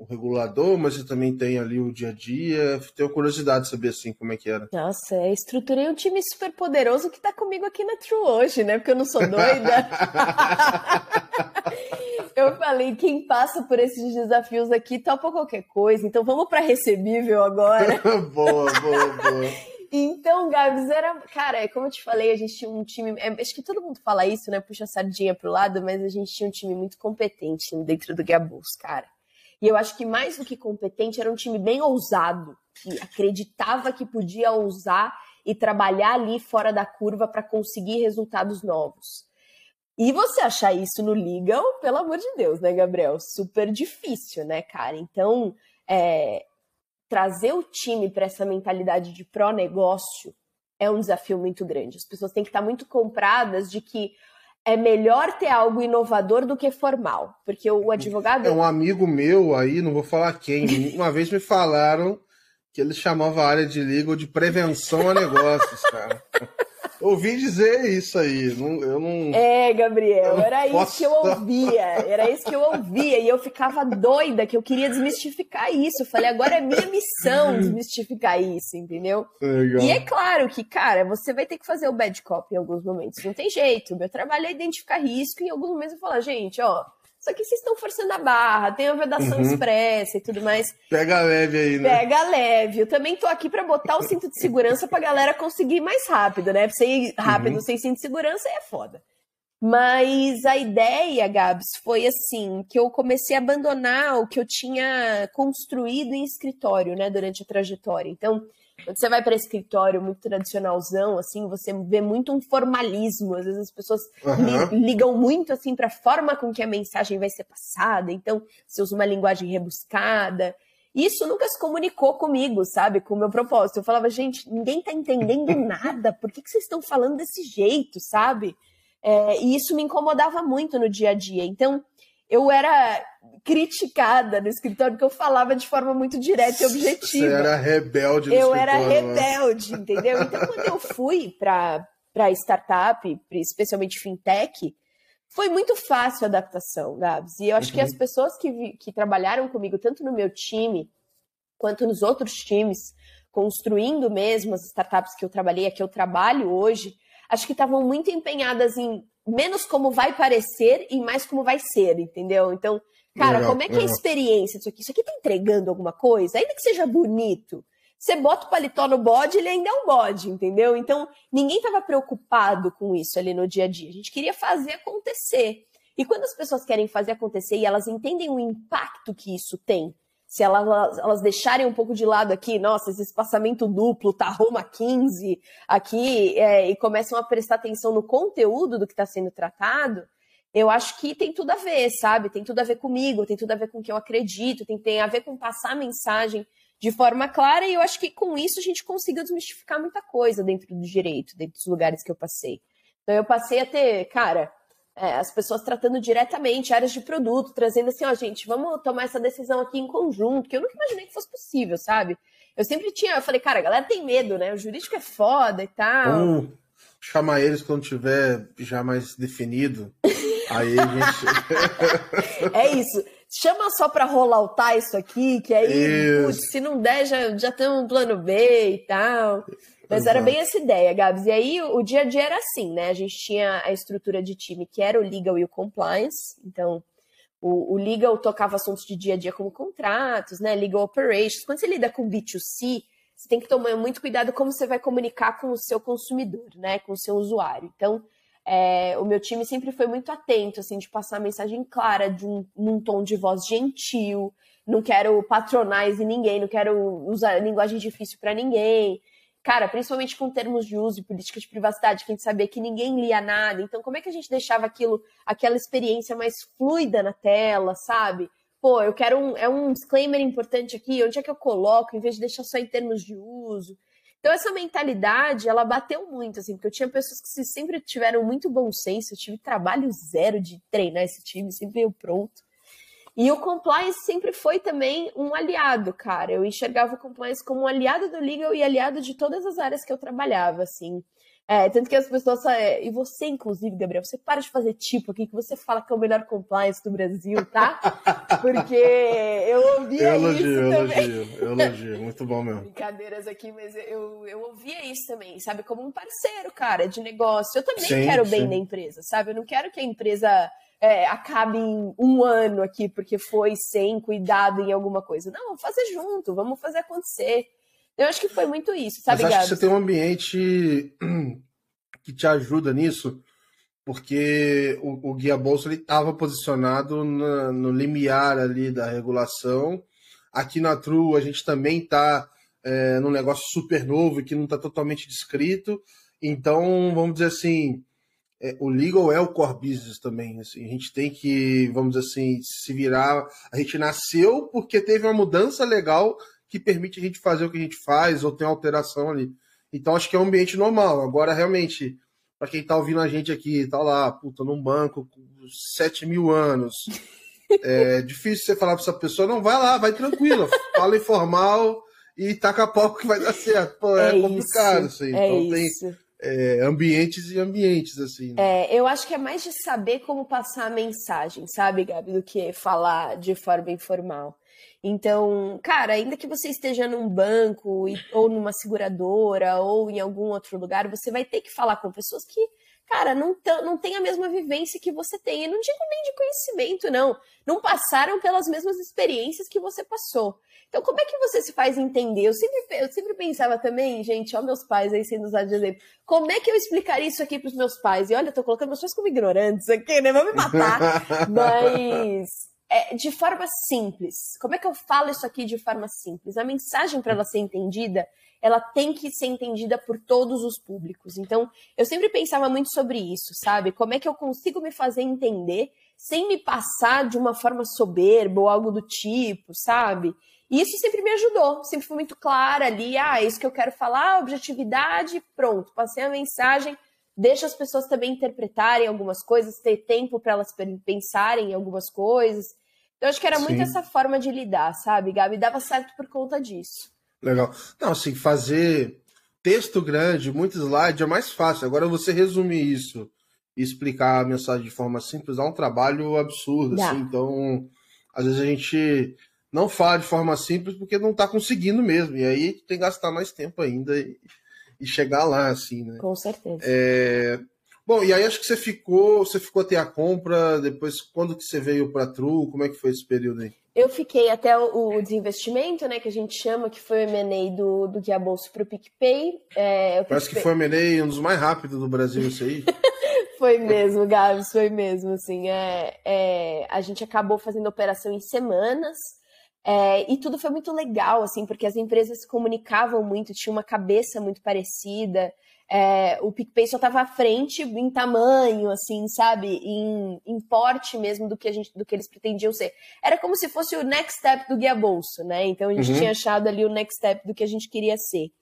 o regulador, mas você também tem ali o dia a dia. Tenho curiosidade de saber assim como é que era. Nossa, eu estruturei um time super poderoso que tá comigo aqui na True hoje, né? Porque eu não sou doida. eu falei, quem passa por esses desafios aqui topa qualquer coisa, então vamos para recebível agora. boa, boa, boa. Então, Gabs, era. Cara, é como eu te falei, a gente tinha um time. É, acho que todo mundo fala isso, né? Puxa a sardinha pro lado, mas a gente tinha um time muito competente dentro do Gabus, cara. E eu acho que mais do que competente, era um time bem ousado, que acreditava que podia ousar e trabalhar ali fora da curva para conseguir resultados novos. E você achar isso no Legal, pelo amor de Deus, né, Gabriel? Super difícil, né, cara? Então, é, trazer o time para essa mentalidade de pró-negócio é um desafio muito grande. As pessoas têm que estar muito compradas de que é melhor ter algo inovador do que formal. Porque o advogado. É um amigo meu aí, não vou falar quem, uma vez me falaram que ele chamava a área de legal de prevenção a negócios, cara. ouvi dizer isso aí. Não, eu não. É, Gabriel, era isso que eu ouvia. Era isso que eu ouvia. E eu ficava doida que eu queria desmistificar isso. Eu falei, agora é minha missão desmistificar isso, entendeu? Legal. E é claro que, cara, você vai ter que fazer o bad cop em alguns momentos. Não tem jeito. O meu trabalho é identificar risco e em alguns momentos eu falar, gente, ó só que vocês estão forçando a barra, tem a vedação uhum. expressa e tudo mais. Pega leve aí, né? Pega leve. Eu também tô aqui para botar o cinto de segurança pra galera conseguir ir mais rápido, né? Pra você ir rápido uhum. sem cinto de segurança é foda. Mas a ideia, Gabs, foi assim, que eu comecei a abandonar o que eu tinha construído em escritório, né, durante a trajetória. Então, quando você vai para escritório muito tradicionalzão, assim, você vê muito um formalismo. Às vezes as pessoas uhum. li ligam muito assim para a forma com que a mensagem vai ser passada. Então, você usa uma linguagem rebuscada. Isso nunca se comunicou comigo, sabe? Com o meu propósito. Eu falava, gente, ninguém tá entendendo nada. Por que, que vocês estão falando desse jeito, sabe? É, e isso me incomodava muito no dia a dia. Então, eu era criticada no escritório porque eu falava de forma muito direta e objetiva. Você era rebelde no Eu era rebelde, entendeu? Então, quando eu fui para startup, especialmente fintech, foi muito fácil a adaptação, Gabs. E eu acho uhum. que as pessoas que, que trabalharam comigo, tanto no meu time quanto nos outros times, construindo mesmo as startups que eu trabalhei, que eu trabalho hoje, acho que estavam muito empenhadas em menos como vai parecer e mais como vai ser, entendeu? Então, cara, legal, como é que legal. é a experiência disso aqui? Isso aqui tá entregando alguma coisa? Ainda que seja bonito. Você bota o paletó no bode, ele ainda é um bode, entendeu? Então, ninguém estava preocupado com isso ali no dia a dia. A gente queria fazer acontecer. E quando as pessoas querem fazer acontecer e elas entendem o impacto que isso tem se elas, elas deixarem um pouco de lado aqui, nossa, esse espaçamento duplo tá Roma 15 aqui, é, e começam a prestar atenção no conteúdo do que está sendo tratado, eu acho que tem tudo a ver, sabe? Tem tudo a ver comigo, tem tudo a ver com o que eu acredito, tem, tem a ver com passar a mensagem de forma clara, e eu acho que com isso a gente conseguiu desmistificar muita coisa dentro do direito, dentro dos lugares que eu passei. Então eu passei a ter, cara, é, as pessoas tratando diretamente áreas de produto, trazendo assim, ó, gente, vamos tomar essa decisão aqui em conjunto, que eu nunca imaginei que fosse possível, sabe? Eu sempre tinha, eu falei, cara, a galera tem medo, né? O jurídico é foda e tal. Vamos chamar eles quando tiver já mais definido. Aí a gente. é isso. Chama só para rolar isso aqui, que aí, putz, se não der, já, já temos um plano B e tal. Mas Exato. era bem essa ideia, Gabs. E aí o dia a dia era assim, né? A gente tinha a estrutura de time que era o legal e o compliance. Então, o, o legal tocava assuntos de dia a dia como contratos, né? Legal operations. Quando você lida com B2C, você tem que tomar muito cuidado como você vai comunicar com o seu consumidor, né? Com o seu usuário. Então, é, o meu time sempre foi muito atento, assim, de passar a mensagem clara, de um, num tom de voz gentil. Não quero patronize ninguém, não quero usar linguagem difícil para ninguém cara, principalmente com termos de uso e política de privacidade, que a gente sabia que ninguém lia nada. Então, como é que a gente deixava aquilo, aquela experiência mais fluida na tela, sabe? Pô, eu quero um, é um disclaimer importante aqui, onde é que eu coloco, em vez de deixar só em termos de uso. Então, essa mentalidade, ela bateu muito, assim, porque eu tinha pessoas que sempre tiveram muito bom senso, eu tive trabalho zero de treinar esse time, sempre veio pronto. E o compliance sempre foi também um aliado, cara. Eu enxergava o compliance como um aliado do legal e aliado de todas as áreas que eu trabalhava, assim. É, tanto que as pessoas. É, e você, inclusive, Gabriel, você para de fazer tipo aqui que você fala que é o melhor compliance do Brasil, tá? Porque eu ouvia eu elogio, isso. Eu também. elogio, eu elogio, muito bom mesmo. Brincadeiras aqui, mas eu, eu ouvia isso também, sabe? Como um parceiro, cara, de negócio. Eu também sim, quero bem sim. da empresa, sabe? Eu não quero que a empresa é, acabe em um ano aqui porque foi sem cuidado em alguma coisa. Não, vamos fazer junto, vamos fazer acontecer. Eu acho que foi muito isso, sabe, Mas acho que você tem um ambiente que te ajuda nisso, porque o, o Guia Bolsa estava posicionado na, no limiar ali da regulação. Aqui na True a gente também está é, num negócio super novo que não está totalmente descrito. Então, vamos dizer assim, é, o legal é o core business também. Assim, a gente tem que, vamos dizer assim, se virar. A gente nasceu porque teve uma mudança legal que permite a gente fazer o que a gente faz ou tem uma alteração ali. Então acho que é um ambiente normal. Agora, realmente, para quem está ouvindo a gente aqui, tá lá, puta, num banco com 7 mil anos. É difícil você falar para essa pessoa, não, vai lá, vai tranquila, fala informal e taca a pau que vai dar certo. Pô, é, é complicado isso aí. É então isso. tem é, ambientes e ambientes, assim. Né? É, eu acho que é mais de saber como passar a mensagem, sabe, Gabi, do que falar de forma informal. Então, cara, ainda que você esteja num banco ou numa seguradora ou em algum outro lugar, você vai ter que falar com pessoas que cara, não, não tem a mesma vivência que você tem. E não digo nem de conhecimento, não. Não passaram pelas mesmas experiências que você passou. Então, como é que você se faz entender? Eu sempre, eu sempre pensava também, gente, ó, meus pais aí sendo usados de exemplo. Como é que eu explicaria isso aqui para os meus pais? E olha, eu tô colocando meus pais como ignorantes aqui, né? Vão me matar. Mas é, de forma simples. Como é que eu falo isso aqui de forma simples? A mensagem para ela ser entendida ela tem que ser entendida por todos os públicos. Então, eu sempre pensava muito sobre isso, sabe? Como é que eu consigo me fazer entender sem me passar de uma forma soberba ou algo do tipo, sabe? E isso sempre me ajudou, sempre foi muito clara ali, ah, é isso que eu quero falar, objetividade, pronto, passei a mensagem, deixa as pessoas também interpretarem algumas coisas, ter tempo para elas pensarem em algumas coisas. Eu acho que era Sim. muito essa forma de lidar, sabe, Gabi? Dava certo por conta disso. Legal. Não, assim, fazer texto grande, muito slide é mais fácil. Agora você resumir isso e explicar a mensagem de forma simples dá um trabalho absurdo, assim. Então, às vezes a gente não fala de forma simples porque não está conseguindo mesmo. E aí tem que gastar mais tempo ainda e, e chegar lá, assim, né? Com certeza. É... Bom, e aí acho que você ficou, você ficou até a compra, depois quando que você veio para True, como é que foi esse período aí? Eu fiquei até o, o desinvestimento, né, que a gente chama, que foi o M&A do, do Guia Bolso para o PicPay. É, Parece PicPay... que foi o M&A um dos mais rápidos do Brasil, isso aí. foi mesmo, Gabs, foi mesmo, assim. É, é, a gente acabou fazendo operação em semanas, é, e tudo foi muito legal, assim, porque as empresas se comunicavam muito, tinha uma cabeça muito parecida é, o PicPay só estava à frente em tamanho, assim, sabe? Em, em porte mesmo do que, a gente, do que eles pretendiam ser. Era como se fosse o next step do Guia Bolso, né? Então a gente uhum. tinha achado ali o next step do que a gente queria ser.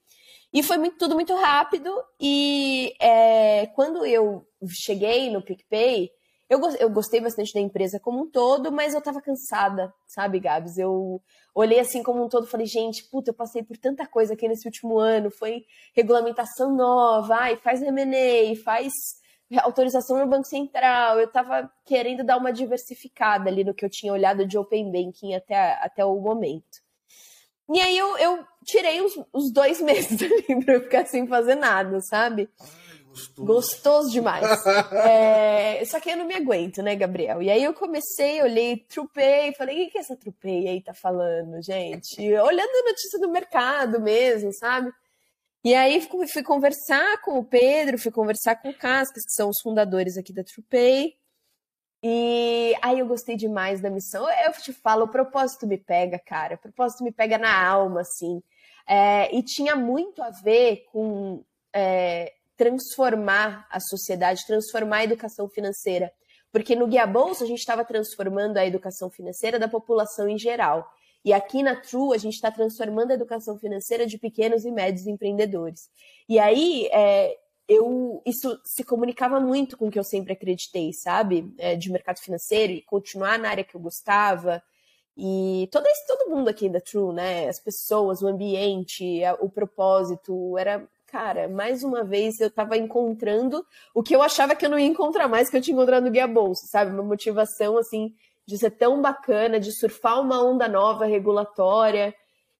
E foi muito, tudo muito rápido. E é, quando eu cheguei no PicPay, eu, eu gostei bastante da empresa como um todo, mas eu tava cansada, sabe, Gabs? Eu olhei assim como um todo falei, gente, puta, eu passei por tanta coisa aqui nesse último ano, foi regulamentação nova, ai, faz M&A, faz autorização no Banco Central, eu tava querendo dar uma diversificada ali no que eu tinha olhado de Open Banking até, até o momento. E aí eu, eu tirei os, os dois meses ali pra eu ficar sem fazer nada, sabe? Gostoso. Gostoso demais. é, só que eu não me aguento, né, Gabriel? E aí eu comecei, olhei, trupei, falei, o que, que essa trupei aí tá falando, gente? Olhando a notícia do mercado mesmo, sabe? E aí fui, fui conversar com o Pedro, fui conversar com o Cascas, que são os fundadores aqui da Trupei. E aí eu gostei demais da missão. Eu te falo, o propósito me pega, cara. O propósito me pega na alma, assim. É, e tinha muito a ver com é, transformar a sociedade, transformar a educação financeira. Porque no Guia Bolsa a gente estava transformando a educação financeira da população em geral. E aqui na True a gente está transformando a educação financeira de pequenos e médios empreendedores. E aí é, eu isso se comunicava muito com o que eu sempre acreditei, sabe? É, de mercado financeiro e continuar na área que eu gostava. E todo, esse, todo mundo aqui da True, né? As pessoas, o ambiente, o propósito, era cara, mais uma vez eu tava encontrando o que eu achava que eu não ia encontrar mais, que eu tinha encontrado no Guia Bolsa, sabe? Uma motivação, assim, de ser tão bacana, de surfar uma onda nova regulatória.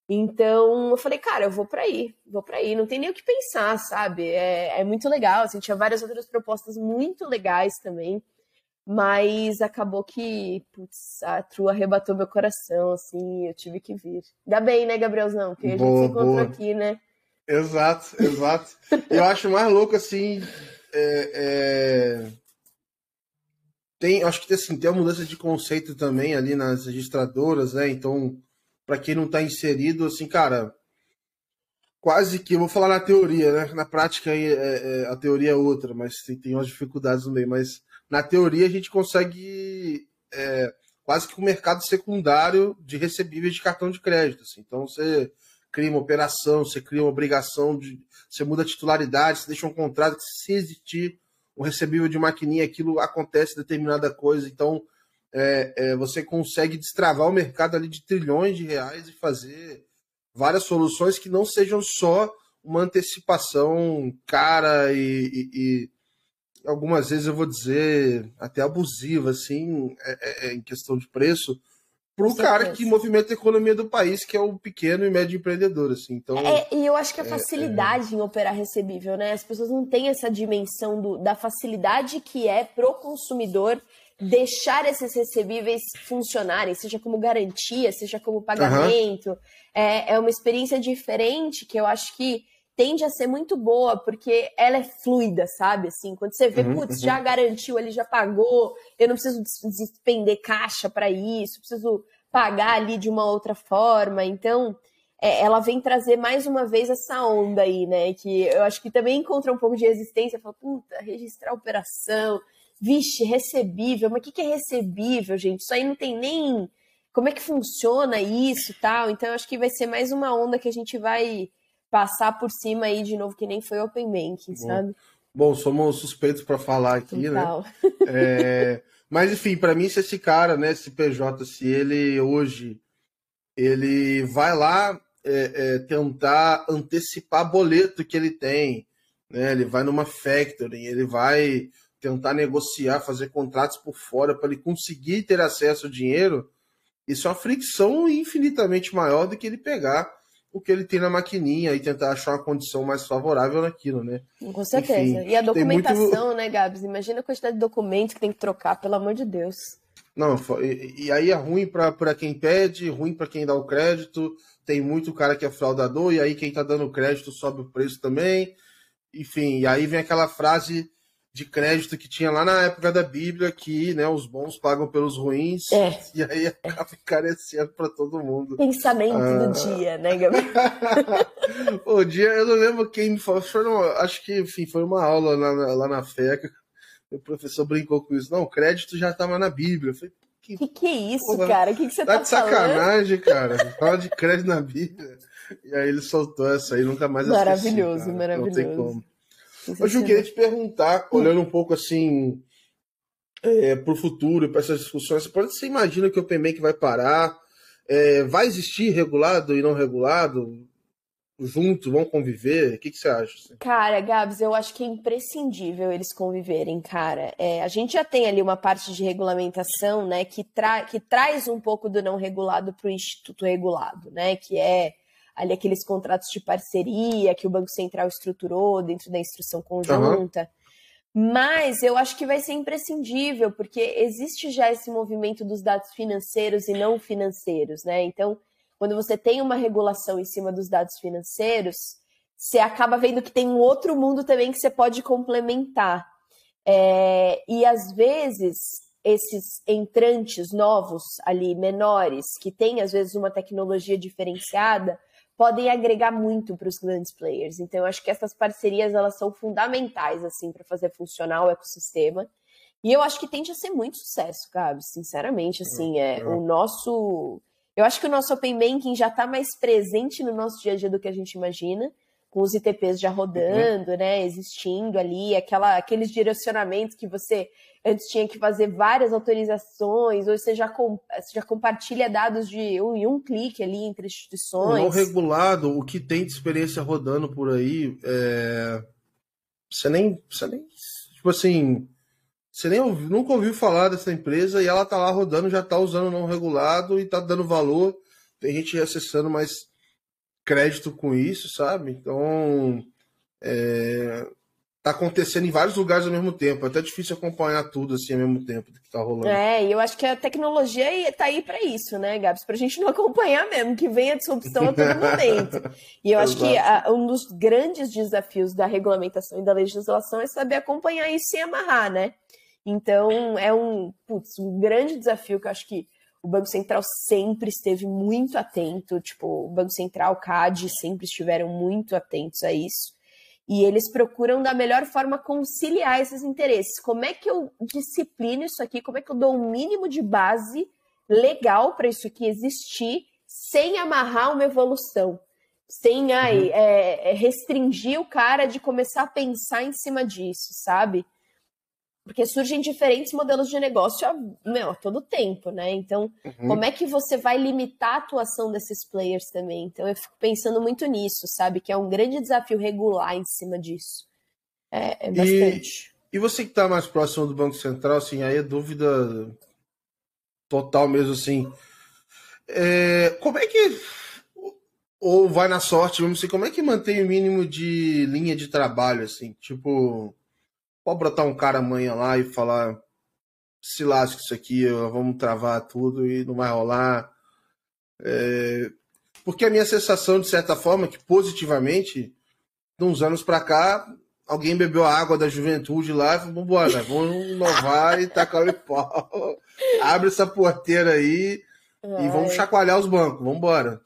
Então, eu falei, cara, eu vou para aí, vou para aí, não tem nem o que pensar, sabe? É, é muito legal, assim, tinha várias outras propostas muito legais também, mas acabou que, putz, a Trua arrebatou meu coração, assim, eu tive que vir. Ainda bem, né, Gabrielzão? Que a gente boa, se encontrou boa. aqui, né? Exato, exato. Eu acho mais louco assim. É, é... Tem, acho que assim, tem uma mudança de conceito também ali nas registradoras, né? Então, para quem não está inserido, assim, cara, quase que, eu vou falar na teoria, né? Na prática é, é, a teoria é outra, mas tem, tem umas dificuldades no meio. Mas na teoria a gente consegue é, quase que um mercado secundário de recebíveis de cartão de crédito. Assim. Então você cria uma operação, você cria uma obrigação, de, você muda a titularidade, você deixa um contrato que se existir um recebível de maquininha, aquilo acontece determinada coisa. Então, é, é, você consegue destravar o mercado ali de trilhões de reais e fazer várias soluções que não sejam só uma antecipação cara e, e, e, algumas vezes eu vou dizer até abusiva, assim, é, é, é em questão de preço, para um cara que movimenta a economia do país, que é o pequeno e médio empreendedor, assim. Então, é, e eu acho que a é, facilidade é, em operar recebível, né? As pessoas não têm essa dimensão do, da facilidade que é pro consumidor deixar esses recebíveis funcionarem, seja como garantia, seja como pagamento. Uhum. É, é uma experiência diferente que eu acho que tende a ser muito boa, porque ela é fluida, sabe? Assim, quando você vê, uhum, putz, uhum. já garantiu, ele já pagou, eu não preciso despender caixa para isso, preciso pagar ali de uma outra forma. Então, é, ela vem trazer mais uma vez essa onda aí, né? Que eu acho que também encontra um pouco de resistência, fala, puta, registrar a operação, vixe, recebível, mas o que, que é recebível, gente? Isso aí não tem nem como é que funciona isso e tal. Então, eu acho que vai ser mais uma onda que a gente vai passar por cima aí de novo, que nem foi Open Banking, sabe? Bom, somos suspeitos para falar aqui, né? Total. né? É, mas, enfim, para mim, se esse cara, né, esse PJ, se ele hoje ele vai lá é, é, tentar antecipar boleto que ele tem, né? Ele vai numa factory, ele vai tentar negociar, fazer contratos por fora para ele conseguir ter acesso ao dinheiro, isso é uma fricção infinitamente maior do que ele pegar o que ele tem na maquininha e tentar achar uma condição mais favorável naquilo, né? Com certeza. Enfim, e a documentação, muito... né, Gabs? Imagina a quantidade de documentos que tem que trocar, pelo amor de Deus. Não, e, e aí é ruim para quem pede, ruim para quem dá o crédito. Tem muito cara que é fraudador, e aí quem tá dando crédito sobe o preço também. Enfim, e aí vem aquela frase de crédito que tinha lá na época da Bíblia, que né, os bons pagam pelos ruins, é. e aí acaba encarecendo para todo mundo. Pensamento ah. do dia, né, Gabriel? o dia, eu não lembro quem me falou, foi acho que enfim, foi uma aula lá na, lá na FECA, o professor brincou com isso. Não, crédito já estava na Bíblia. Eu falei, que, que, que é isso, porra, cara? O que, que você tá, tá de sacanagem, falando? cara. Fala de crédito na Bíblia. E aí ele soltou essa aí, nunca mais Maravilhoso, assisti, maravilhoso. Não tem como. Eu queria te perguntar, olhando um pouco assim é, para o futuro, para essas discussões, você imagina que o Open Bank vai parar? É, vai existir regulado e não regulado? Junto, vão conviver? O que, que você acha? Assim? Cara, Gabs, eu acho que é imprescindível eles conviverem, cara. É, a gente já tem ali uma parte de regulamentação, né, que, tra que traz um pouco do não regulado para o instituto regulado, né, que é ali aqueles contratos de parceria que o Banco Central estruturou dentro da instrução conjunta. Uhum. Mas eu acho que vai ser imprescindível, porque existe já esse movimento dos dados financeiros e não financeiros, né? Então, quando você tem uma regulação em cima dos dados financeiros, você acaba vendo que tem um outro mundo também que você pode complementar. É, e às vezes esses entrantes novos ali, menores, que têm às vezes uma tecnologia diferenciada, podem agregar muito para os grandes players. Então, eu acho que essas parcerias elas são fundamentais assim para fazer funcionar o ecossistema. E eu acho que tende a ser muito sucesso, Gabi, sinceramente, assim, é, é o nosso eu acho que o nosso Open Banking já está mais presente no nosso dia a dia do que a gente imagina com os ITPs já rodando, uhum. né, existindo ali, aquela, aqueles direcionamentos que você antes tinha que fazer várias autorizações, hoje você já, com, você já compartilha dados de um, um clique ali entre instituições. Não regulado, o que tem de experiência rodando por aí, é... você nem, você nem, tipo assim, você nem ouviu, nunca ouviu falar dessa empresa e ela tá lá rodando, já tá usando não regulado e tá dando valor, tem gente acessando, mas crédito com isso, sabe? Então, é, tá acontecendo em vários lugares ao mesmo tempo. É até difícil acompanhar tudo assim ao mesmo tempo que tá rolando. É, e eu acho que a tecnologia tá aí para isso, né, Gabs? Pra gente não acompanhar mesmo, que venha disrupção a todo momento. E eu acho que a, um dos grandes desafios da regulamentação e da legislação é saber acompanhar isso sem amarrar, né? Então, é um, putz, um grande desafio que eu acho que o Banco Central sempre esteve muito atento, tipo, o Banco Central, CAD sempre estiveram muito atentos a isso. E eles procuram da melhor forma conciliar esses interesses. Como é que eu disciplino isso aqui? Como é que eu dou um mínimo de base legal para isso aqui existir sem amarrar uma evolução? Sem ai, uhum. é, é, restringir o cara de começar a pensar em cima disso, sabe? Porque surgem diferentes modelos de negócio a, meu, a todo tempo, né? Então, uhum. como é que você vai limitar a atuação desses players também? Então, eu fico pensando muito nisso, sabe? Que é um grande desafio regular em cima disso. É, é bastante. E, e você que está mais próximo do Banco Central, assim, aí é dúvida total mesmo, assim. É, como é que. Ou vai na sorte, vamos dizer, como é que mantém o mínimo de linha de trabalho, assim? Tipo Pode brotar um cara amanhã lá e falar se lasca isso aqui, vamos travar tudo e não vai rolar. É... Porque a minha sensação, de certa forma, é que positivamente, de uns anos para cá, alguém bebeu a água da juventude lá e falou, vambora, vamos inovar e tacar o pau. Abre essa porteira aí e vamos chacoalhar os bancos, vambora.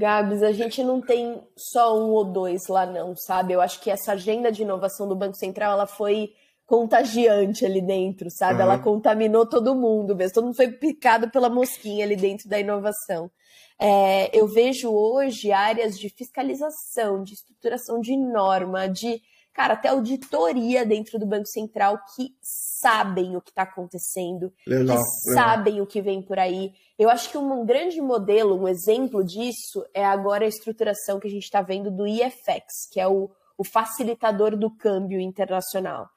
Gabs, a gente não tem só um ou dois lá, não, sabe? Eu acho que essa agenda de inovação do Banco Central ela foi contagiante ali dentro, sabe? Uhum. Ela contaminou todo mundo mesmo, todo mundo foi picado pela mosquinha ali dentro da inovação. É, eu vejo hoje áreas de fiscalização, de estruturação de norma, de cara, até auditoria dentro do Banco Central que sabem o que está acontecendo, legal, que legal. sabem o que vem por aí. Eu acho que um grande modelo, um exemplo disso, é agora a estruturação que a gente está vendo do IFX, que é o, o facilitador do câmbio internacional.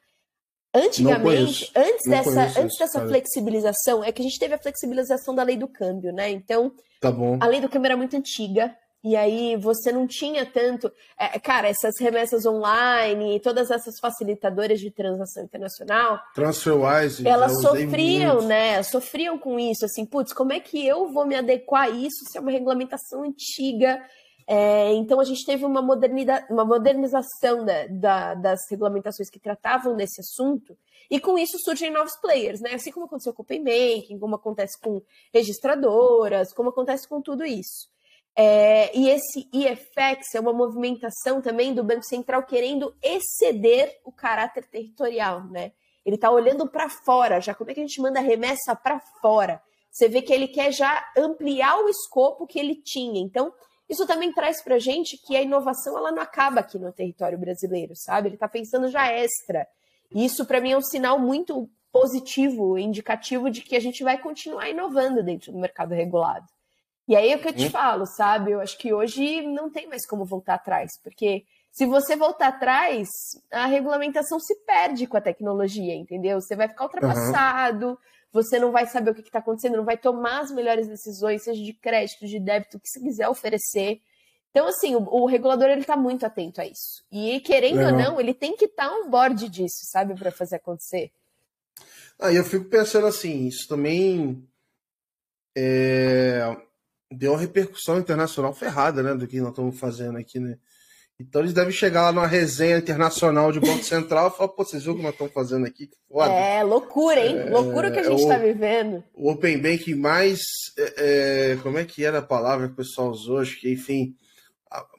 Antigamente, antes Não dessa, antes dessa flexibilização, é que a gente teve a flexibilização da lei do câmbio, né? Então, tá a lei do câmbio era muito antiga, e aí você não tinha tanto. É, cara, essas remessas online, todas essas facilitadoras de transação internacional. TransferWise. Elas sofriam, muito. né? Sofriam com isso. Assim, putz, como é que eu vou me adequar a isso se é uma regulamentação antiga? É, então a gente teve uma, uma modernização da, da, das regulamentações que tratavam desse assunto, e com isso surgem novos players, né? Assim como aconteceu com o Open Banking, como acontece com registradoras, como acontece com tudo isso. É, e esse IFX é uma movimentação também do Banco Central querendo exceder o caráter territorial, né? Ele está olhando para fora, já como é que a gente manda remessa para fora? Você vê que ele quer já ampliar o escopo que ele tinha. Então, isso também traz para a gente que a inovação ela não acaba aqui no território brasileiro, sabe? Ele está pensando já extra. E isso, para mim, é um sinal muito positivo, indicativo de que a gente vai continuar inovando dentro do mercado regulado. E aí é o que eu te hum? falo, sabe? Eu acho que hoje não tem mais como voltar atrás, porque se você voltar atrás, a regulamentação se perde com a tecnologia, entendeu? Você vai ficar ultrapassado, uhum. você não vai saber o que está acontecendo, não vai tomar as melhores decisões, seja de crédito, de débito, o que você quiser oferecer. Então, assim, o, o regulador ele está muito atento a isso. E querendo ou não, ele tem que estar tá on board disso, sabe, para fazer acontecer. Ah, eu fico pensando assim, isso também é, deu uma repercussão internacional ferrada, né, do que nós estamos fazendo aqui, né? Então eles devem chegar lá numa resenha internacional de Banco Central e falar, pô, vocês viram o que nós estamos fazendo aqui? Foda. É, loucura, hein? É, loucura que a gente está vivendo. O Open Bank mais. É, é, como é que era a palavra que o pessoal usou? Acho que, enfim,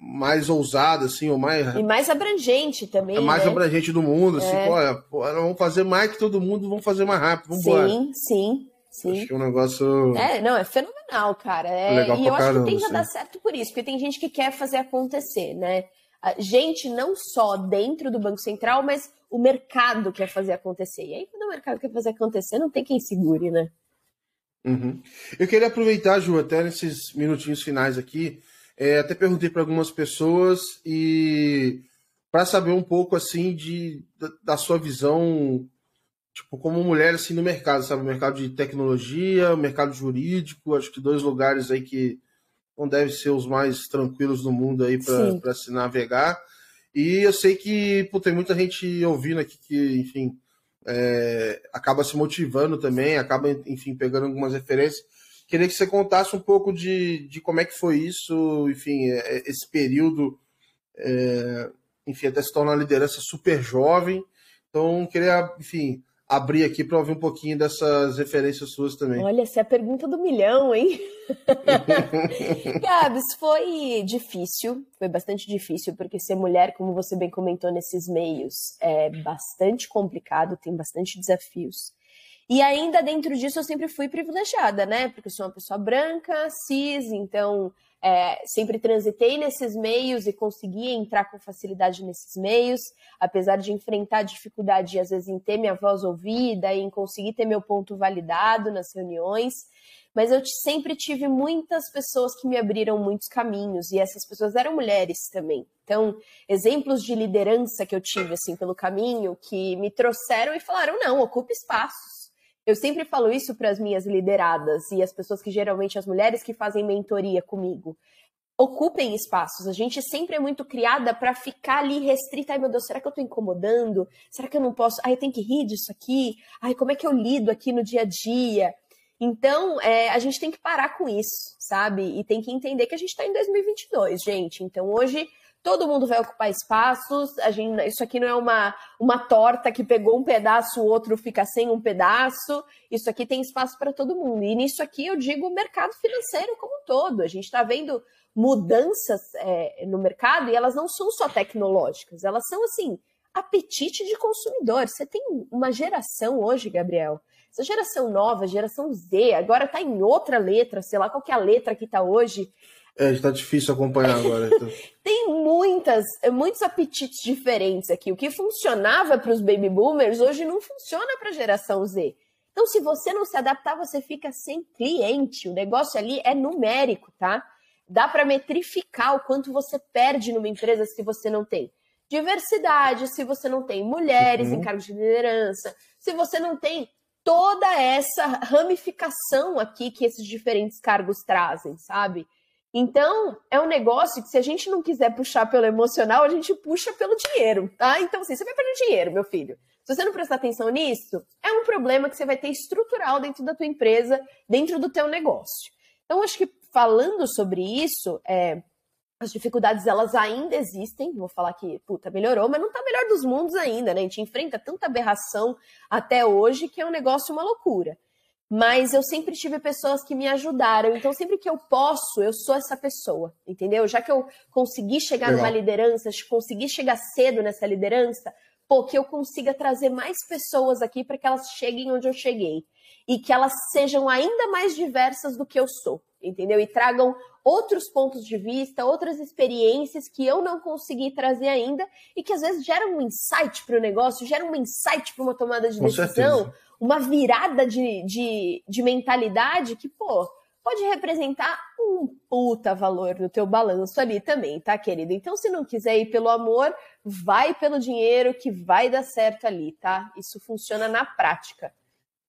mais ousada, assim, ou mais. E mais abrangente também. É mais né? abrangente do mundo, assim, é. olha, pô, vamos fazer mais que todo mundo, vamos fazer mais rápido, vamos embora. Sim, sim. Acho que é um negócio. É, não, é fenomenal, cara. É... Legal e eu acho que tem que dar certo por isso, porque tem gente que quer fazer acontecer, né? Gente não só dentro do Banco Central, mas o mercado quer fazer acontecer. E aí, quando o mercado quer fazer acontecer, não tem quem segure, né? Uhum. Eu queria aproveitar, Ju, até nesses minutinhos finais aqui, é, até perguntei para algumas pessoas e para saber um pouco assim de da, da sua visão tipo, como mulher assim no mercado, sabe? O mercado de tecnologia, mercado jurídico, acho que dois lugares aí que não devem ser os mais tranquilos do mundo aí para se navegar. E eu sei que pô, tem muita gente ouvindo aqui que, enfim, é, acaba se motivando também, acaba, enfim, pegando algumas referências. Queria que você contasse um pouco de, de como é que foi isso, enfim, é, é, esse período, é, enfim, até se tornar liderança super jovem. Então, queria, enfim, abrir aqui para ouvir um pouquinho dessas referências suas também. Olha, essa é a pergunta do milhão, hein? Gabs, foi difícil, foi bastante difícil, porque ser mulher, como você bem comentou nesses meios, é bastante complicado, tem bastante desafios. E ainda dentro disso eu sempre fui privilegiada, né? Porque eu sou uma pessoa branca, cis, então é, sempre transitei nesses meios e consegui entrar com facilidade nesses meios, apesar de enfrentar dificuldade, às vezes, em ter minha voz ouvida em conseguir ter meu ponto validado nas reuniões. Mas eu sempre tive muitas pessoas que me abriram muitos caminhos, e essas pessoas eram mulheres também. Então, exemplos de liderança que eu tive assim pelo caminho que me trouxeram e falaram: não, ocupe espaços eu sempre falo isso para as minhas lideradas e as pessoas que geralmente as mulheres que fazem mentoria comigo. Ocupem espaços. A gente sempre é muito criada para ficar ali restrita. Ai, meu Deus, será que eu estou incomodando? Será que eu não posso? Ai, eu tenho que rir disso aqui? Ai, como é que eu lido aqui no dia a dia? Então, é, a gente tem que parar com isso, sabe? E tem que entender que a gente está em 2022, gente. Então, hoje todo mundo vai ocupar espaços. A gente, isso aqui não é uma, uma torta que pegou um pedaço, o outro fica sem um pedaço. Isso aqui tem espaço para todo mundo. E nisso aqui eu digo o mercado financeiro como um todo. A gente está vendo mudanças é, no mercado e elas não são só tecnológicas, elas são assim apetite de consumidor. Você tem uma geração hoje, Gabriel. Essa geração nova, geração Z, agora está em outra letra, sei lá qual que é a letra que está hoje. É, está difícil acompanhar agora. Então. Tem muitas, muitos apetites diferentes aqui. O que funcionava para os baby boomers hoje não funciona para a geração Z. Então, se você não se adaptar, você fica sem cliente. O negócio ali é numérico, tá? Dá para metrificar o quanto você perde numa empresa se você não tem diversidade, se você não tem mulheres uhum. em cargos de liderança, se você não tem toda essa ramificação aqui que esses diferentes cargos trazem, sabe? Então, é um negócio que se a gente não quiser puxar pelo emocional, a gente puxa pelo dinheiro, tá? Então, assim, você vai perder dinheiro, meu filho. Se você não prestar atenção nisso, é um problema que você vai ter estrutural dentro da tua empresa, dentro do teu negócio. Então, acho que falando sobre isso, é, as dificuldades elas ainda existem. Vou falar que, puta, melhorou, mas não tá melhor dos mundos ainda, né? A gente enfrenta tanta aberração até hoje que é um negócio uma loucura mas eu sempre tive pessoas que me ajudaram. Então, sempre que eu posso, eu sou essa pessoa, entendeu? Já que eu consegui chegar Legal. numa liderança, consegui chegar cedo nessa liderança, pô, que eu consiga trazer mais pessoas aqui para que elas cheguem onde eu cheguei. E que elas sejam ainda mais diversas do que eu sou, entendeu? E tragam outros pontos de vista, outras experiências que eu não consegui trazer ainda e que às vezes geram um insight para o negócio, geram um insight para uma tomada de Com decisão. Certeza uma virada de, de, de mentalidade que, pô, pode representar um puta valor no teu balanço ali também, tá, querido? Então, se não quiser ir pelo amor, vai pelo dinheiro que vai dar certo ali, tá? Isso funciona na prática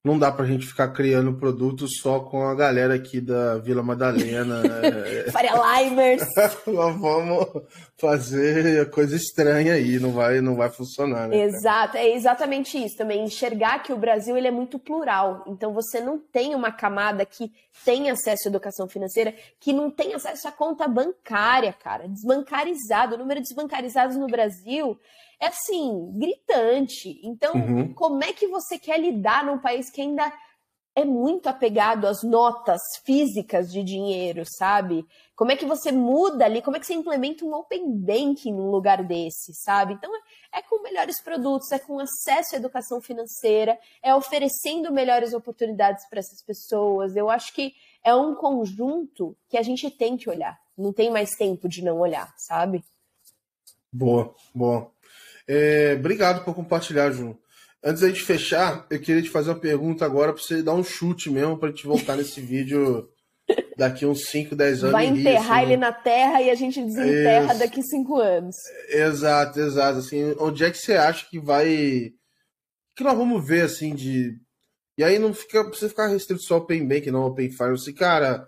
não dá pra gente ficar criando produtos só com a galera aqui da Vila Madalena. Né? Faria Limers. Vamos fazer coisa estranha aí, não vai, não vai funcionar. Né, Exato, é exatamente isso também. Enxergar que o Brasil ele é muito plural. Então você não tem uma camada que tem acesso à educação financeira, que não tem acesso à conta bancária, cara. Desbancarizado. O número de desbancarizados no Brasil é assim, gritante. Então, uhum. como é que você quer lidar num país que ainda é muito apegado às notas físicas de dinheiro, sabe? Como é que você muda ali? Como é que você implementa um open banking num lugar desse, sabe? Então, é com melhores produtos, é com acesso à educação financeira, é oferecendo melhores oportunidades para essas pessoas. Eu acho que é um conjunto que a gente tem que olhar. Não tem mais tempo de não olhar, sabe? Boa, boa. É, obrigado por compartilhar, Ju. Antes da gente fechar, eu queria te fazer uma pergunta agora para você dar um chute mesmo para a gente voltar nesse vídeo daqui uns 5, 10 anos. Vai enterrar assim, ele na terra e a gente desenterra Ex daqui 5 anos. Exato, exato. Assim, onde é que você acha que vai. que nós vamos ver assim de. E aí não fica precisa ficar restrito só ao Open Bank, não Open Finance. Assim, cara,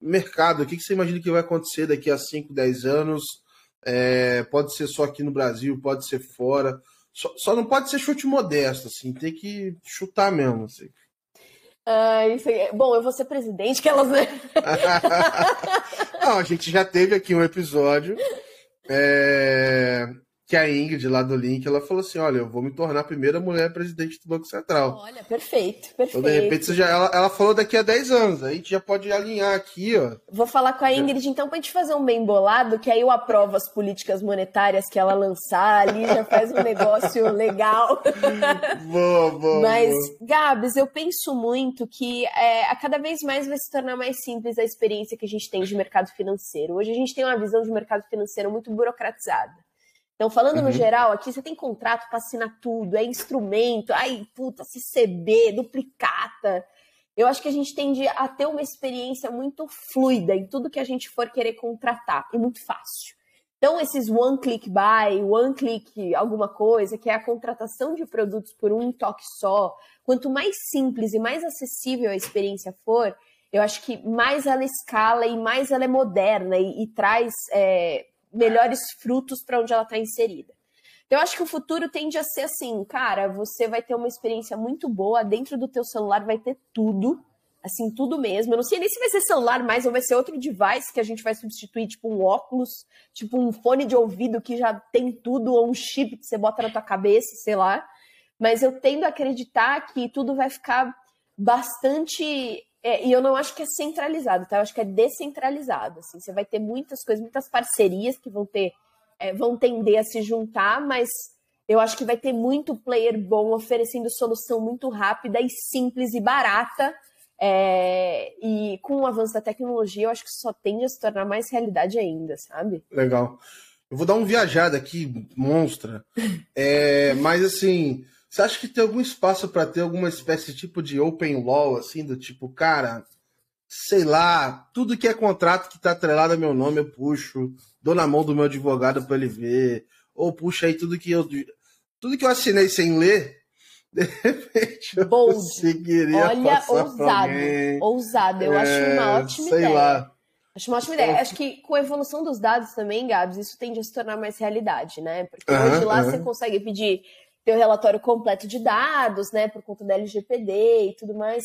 mercado, o que, que você imagina que vai acontecer daqui a 5, 10 anos? É, pode ser só aqui no Brasil, pode ser fora. Só, só, não pode ser chute modesto, assim, tem que chutar mesmo. Assim. Ah, isso aí. Bom, eu vou ser presidente, que elas. não, a gente já teve aqui um episódio é, que a Ingrid, lá do Link, ela falou assim: olha, eu vou me tornar a primeira mulher presidente do Banco Central. Olha, perfeito, perfeito. Então, de repente, já, ela, ela falou daqui a 10 anos, a gente já pode alinhar aqui, ó. Vou falar com a Ingrid, então, pra gente fazer um bem bolado, que aí eu aprovo as políticas monetárias que ela lançar ali, já faz um negócio legal. boa, boa. Mas, Gabs, eu penso muito que é, a cada vez mais vai se tornar mais simples a experiência que a gente tem de mercado financeiro. Hoje a gente tem uma visão de mercado financeiro muito burocratizada. Então, falando uhum. no geral, aqui você tem contrato para assinar tudo, é instrumento, ai, puta, CCB, duplicata. Eu acho que a gente tende a ter uma experiência muito fluida em tudo que a gente for querer contratar, e muito fácil. Então, esses one click buy, one click alguma coisa, que é a contratação de produtos por um toque só, quanto mais simples e mais acessível a experiência for, eu acho que mais ela escala e mais ela é moderna e, e traz é, melhores frutos para onde ela está inserida. Então, eu acho que o futuro tende a ser assim, cara, você vai ter uma experiência muito boa, dentro do teu celular vai ter tudo, assim, tudo mesmo. Eu não sei nem se vai ser celular mais ou vai ser outro device que a gente vai substituir, tipo um óculos, tipo um fone de ouvido que já tem tudo, ou um chip que você bota na tua cabeça, sei lá. Mas eu tendo a acreditar que tudo vai ficar bastante é, e eu não acho que é centralizado, tá? Eu acho que é descentralizado. Assim, você vai ter muitas coisas, muitas parcerias que vão ter, é, vão tender a se juntar, mas eu acho que vai ter muito player bom oferecendo solução muito rápida e simples e barata. É, e com o avanço da tecnologia, eu acho que só tende a se tornar mais realidade ainda, sabe? Legal. Eu vou dar um viajada aqui, monstra. É, mas assim, você acha que tem algum espaço para ter alguma espécie de tipo de open law, assim, do tipo, cara, sei lá, tudo que é contrato que está atrelado a meu nome eu puxo, dou na mão do meu advogado para ele ver, ou puxa aí tudo que eu tudo que eu assinei sem ler, de repente eu Bold. conseguiria Olha, ousado, ousado. Eu é, acho uma ótima sei ideia. Lá. Acho uma ótima ideia. Acho que com a evolução dos dados também, Gabs, isso tende a se tornar mais realidade, né? Porque hoje lá você consegue pedir ter o relatório completo de dados, né, por conta da LGPD e tudo mais.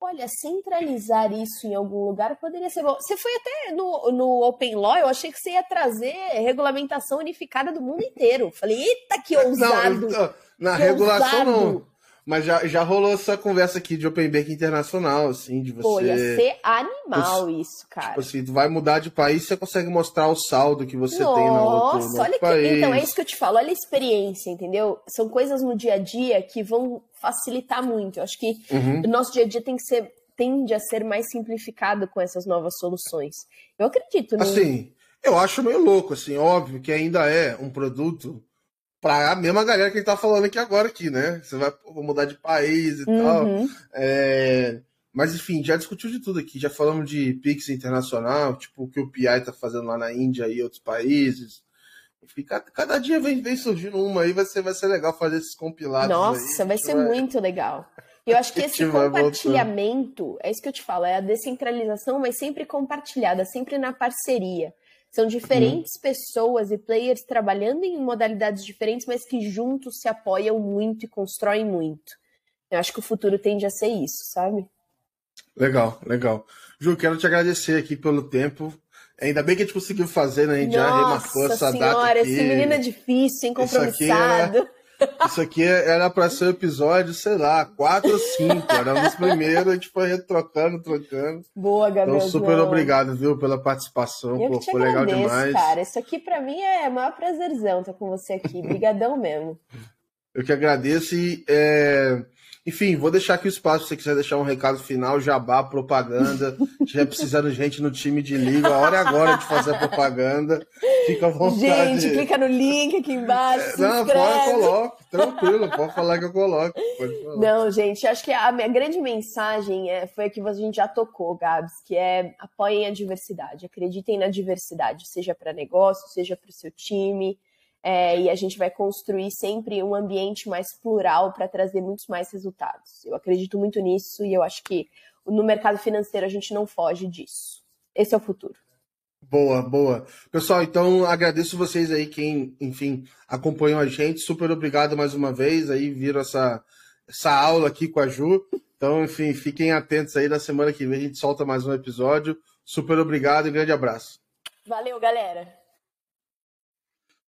Olha, centralizar isso em algum lugar poderia ser bom. Você foi até no, no Open Law, eu achei que você ia trazer regulamentação unificada do mundo inteiro. Falei, eita, que ousado! Não, na que regulação ousado. não. Mas já, já rolou essa conversa aqui de Open Bank internacional, assim, de você. Pô, ia ser animal isso, cara. Tipo assim, tu vai mudar de país, você consegue mostrar o saldo que você Nossa, tem no outro, no olha que... país. Então, é isso que eu te falo, olha a experiência, entendeu? São coisas no dia a dia que vão facilitar muito. Eu acho que uhum. o nosso dia a dia tem que ser, tende a ser mais simplificado com essas novas soluções. Eu acredito nisso. Assim, eu acho meio louco, assim, óbvio que ainda é um produto para a mesma galera que a gente tá falando aqui agora aqui, né? Você vai mudar de país e uhum. tal. É... Mas enfim, já discutiu de tudo aqui. Já falamos de Pix internacional, tipo o que o PI tá fazendo lá na Índia e outros países. Enfim, cada, dia vem, vem surgindo uma aí, vai ser, vai ser legal fazer esses compilados. Nossa, aí. vai ser vai... muito legal. Eu acho que esse compartilhamento, é isso que eu te falo, é a descentralização, mas sempre compartilhada, sempre na parceria. São diferentes uhum. pessoas e players trabalhando em modalidades diferentes, mas que juntos se apoiam muito e constroem muito. Eu acho que o futuro tende a ser isso, sabe? Legal, legal. Ju, quero te agradecer aqui pelo tempo. Ainda bem que a gente conseguiu fazer, né? A gente Nossa já remarcou essa senhora, data. Aqui. Esse menino é difícil. Isso aqui era para ser um episódio, sei lá, quatro ou cinco. Era um dos primeiros, a gente foi retrocando, trocando. Boa, Gabriel. Então, super obrigado, viu, pela participação. Eu Pô, foi agradeço, legal demais. cara. Isso aqui para mim é o maior prazerzão estar com você aqui. Brigadão mesmo. Eu que agradeço e é... Enfim, vou deixar aqui o espaço se você quiser deixar um recado final, jabá, propaganda. Estiver precisando de gente no time de liga, a hora é agora de fazer a propaganda. Fica à vontade. Gente, clica no link aqui embaixo. Não, pode, coloque, tranquilo, pode falar que eu coloco. Não, gente, acho que a minha grande mensagem é, foi a que a gente já tocou, Gabs, que é apoiem a diversidade, acreditem na diversidade, seja para negócio, seja para o seu time é, e a gente vai construir sempre um ambiente mais plural para trazer muitos mais resultados. Eu acredito muito nisso e eu acho que no mercado financeiro a gente não foge disso. Esse é o futuro. Boa, boa. Pessoal, então agradeço vocês aí, quem, enfim, acompanhou a gente. Super obrigado mais uma vez. Aí viram essa, essa aula aqui com a Ju. Então, enfim, fiquem atentos aí. Na semana que vem a gente solta mais um episódio. Super obrigado e grande abraço. Valeu, galera.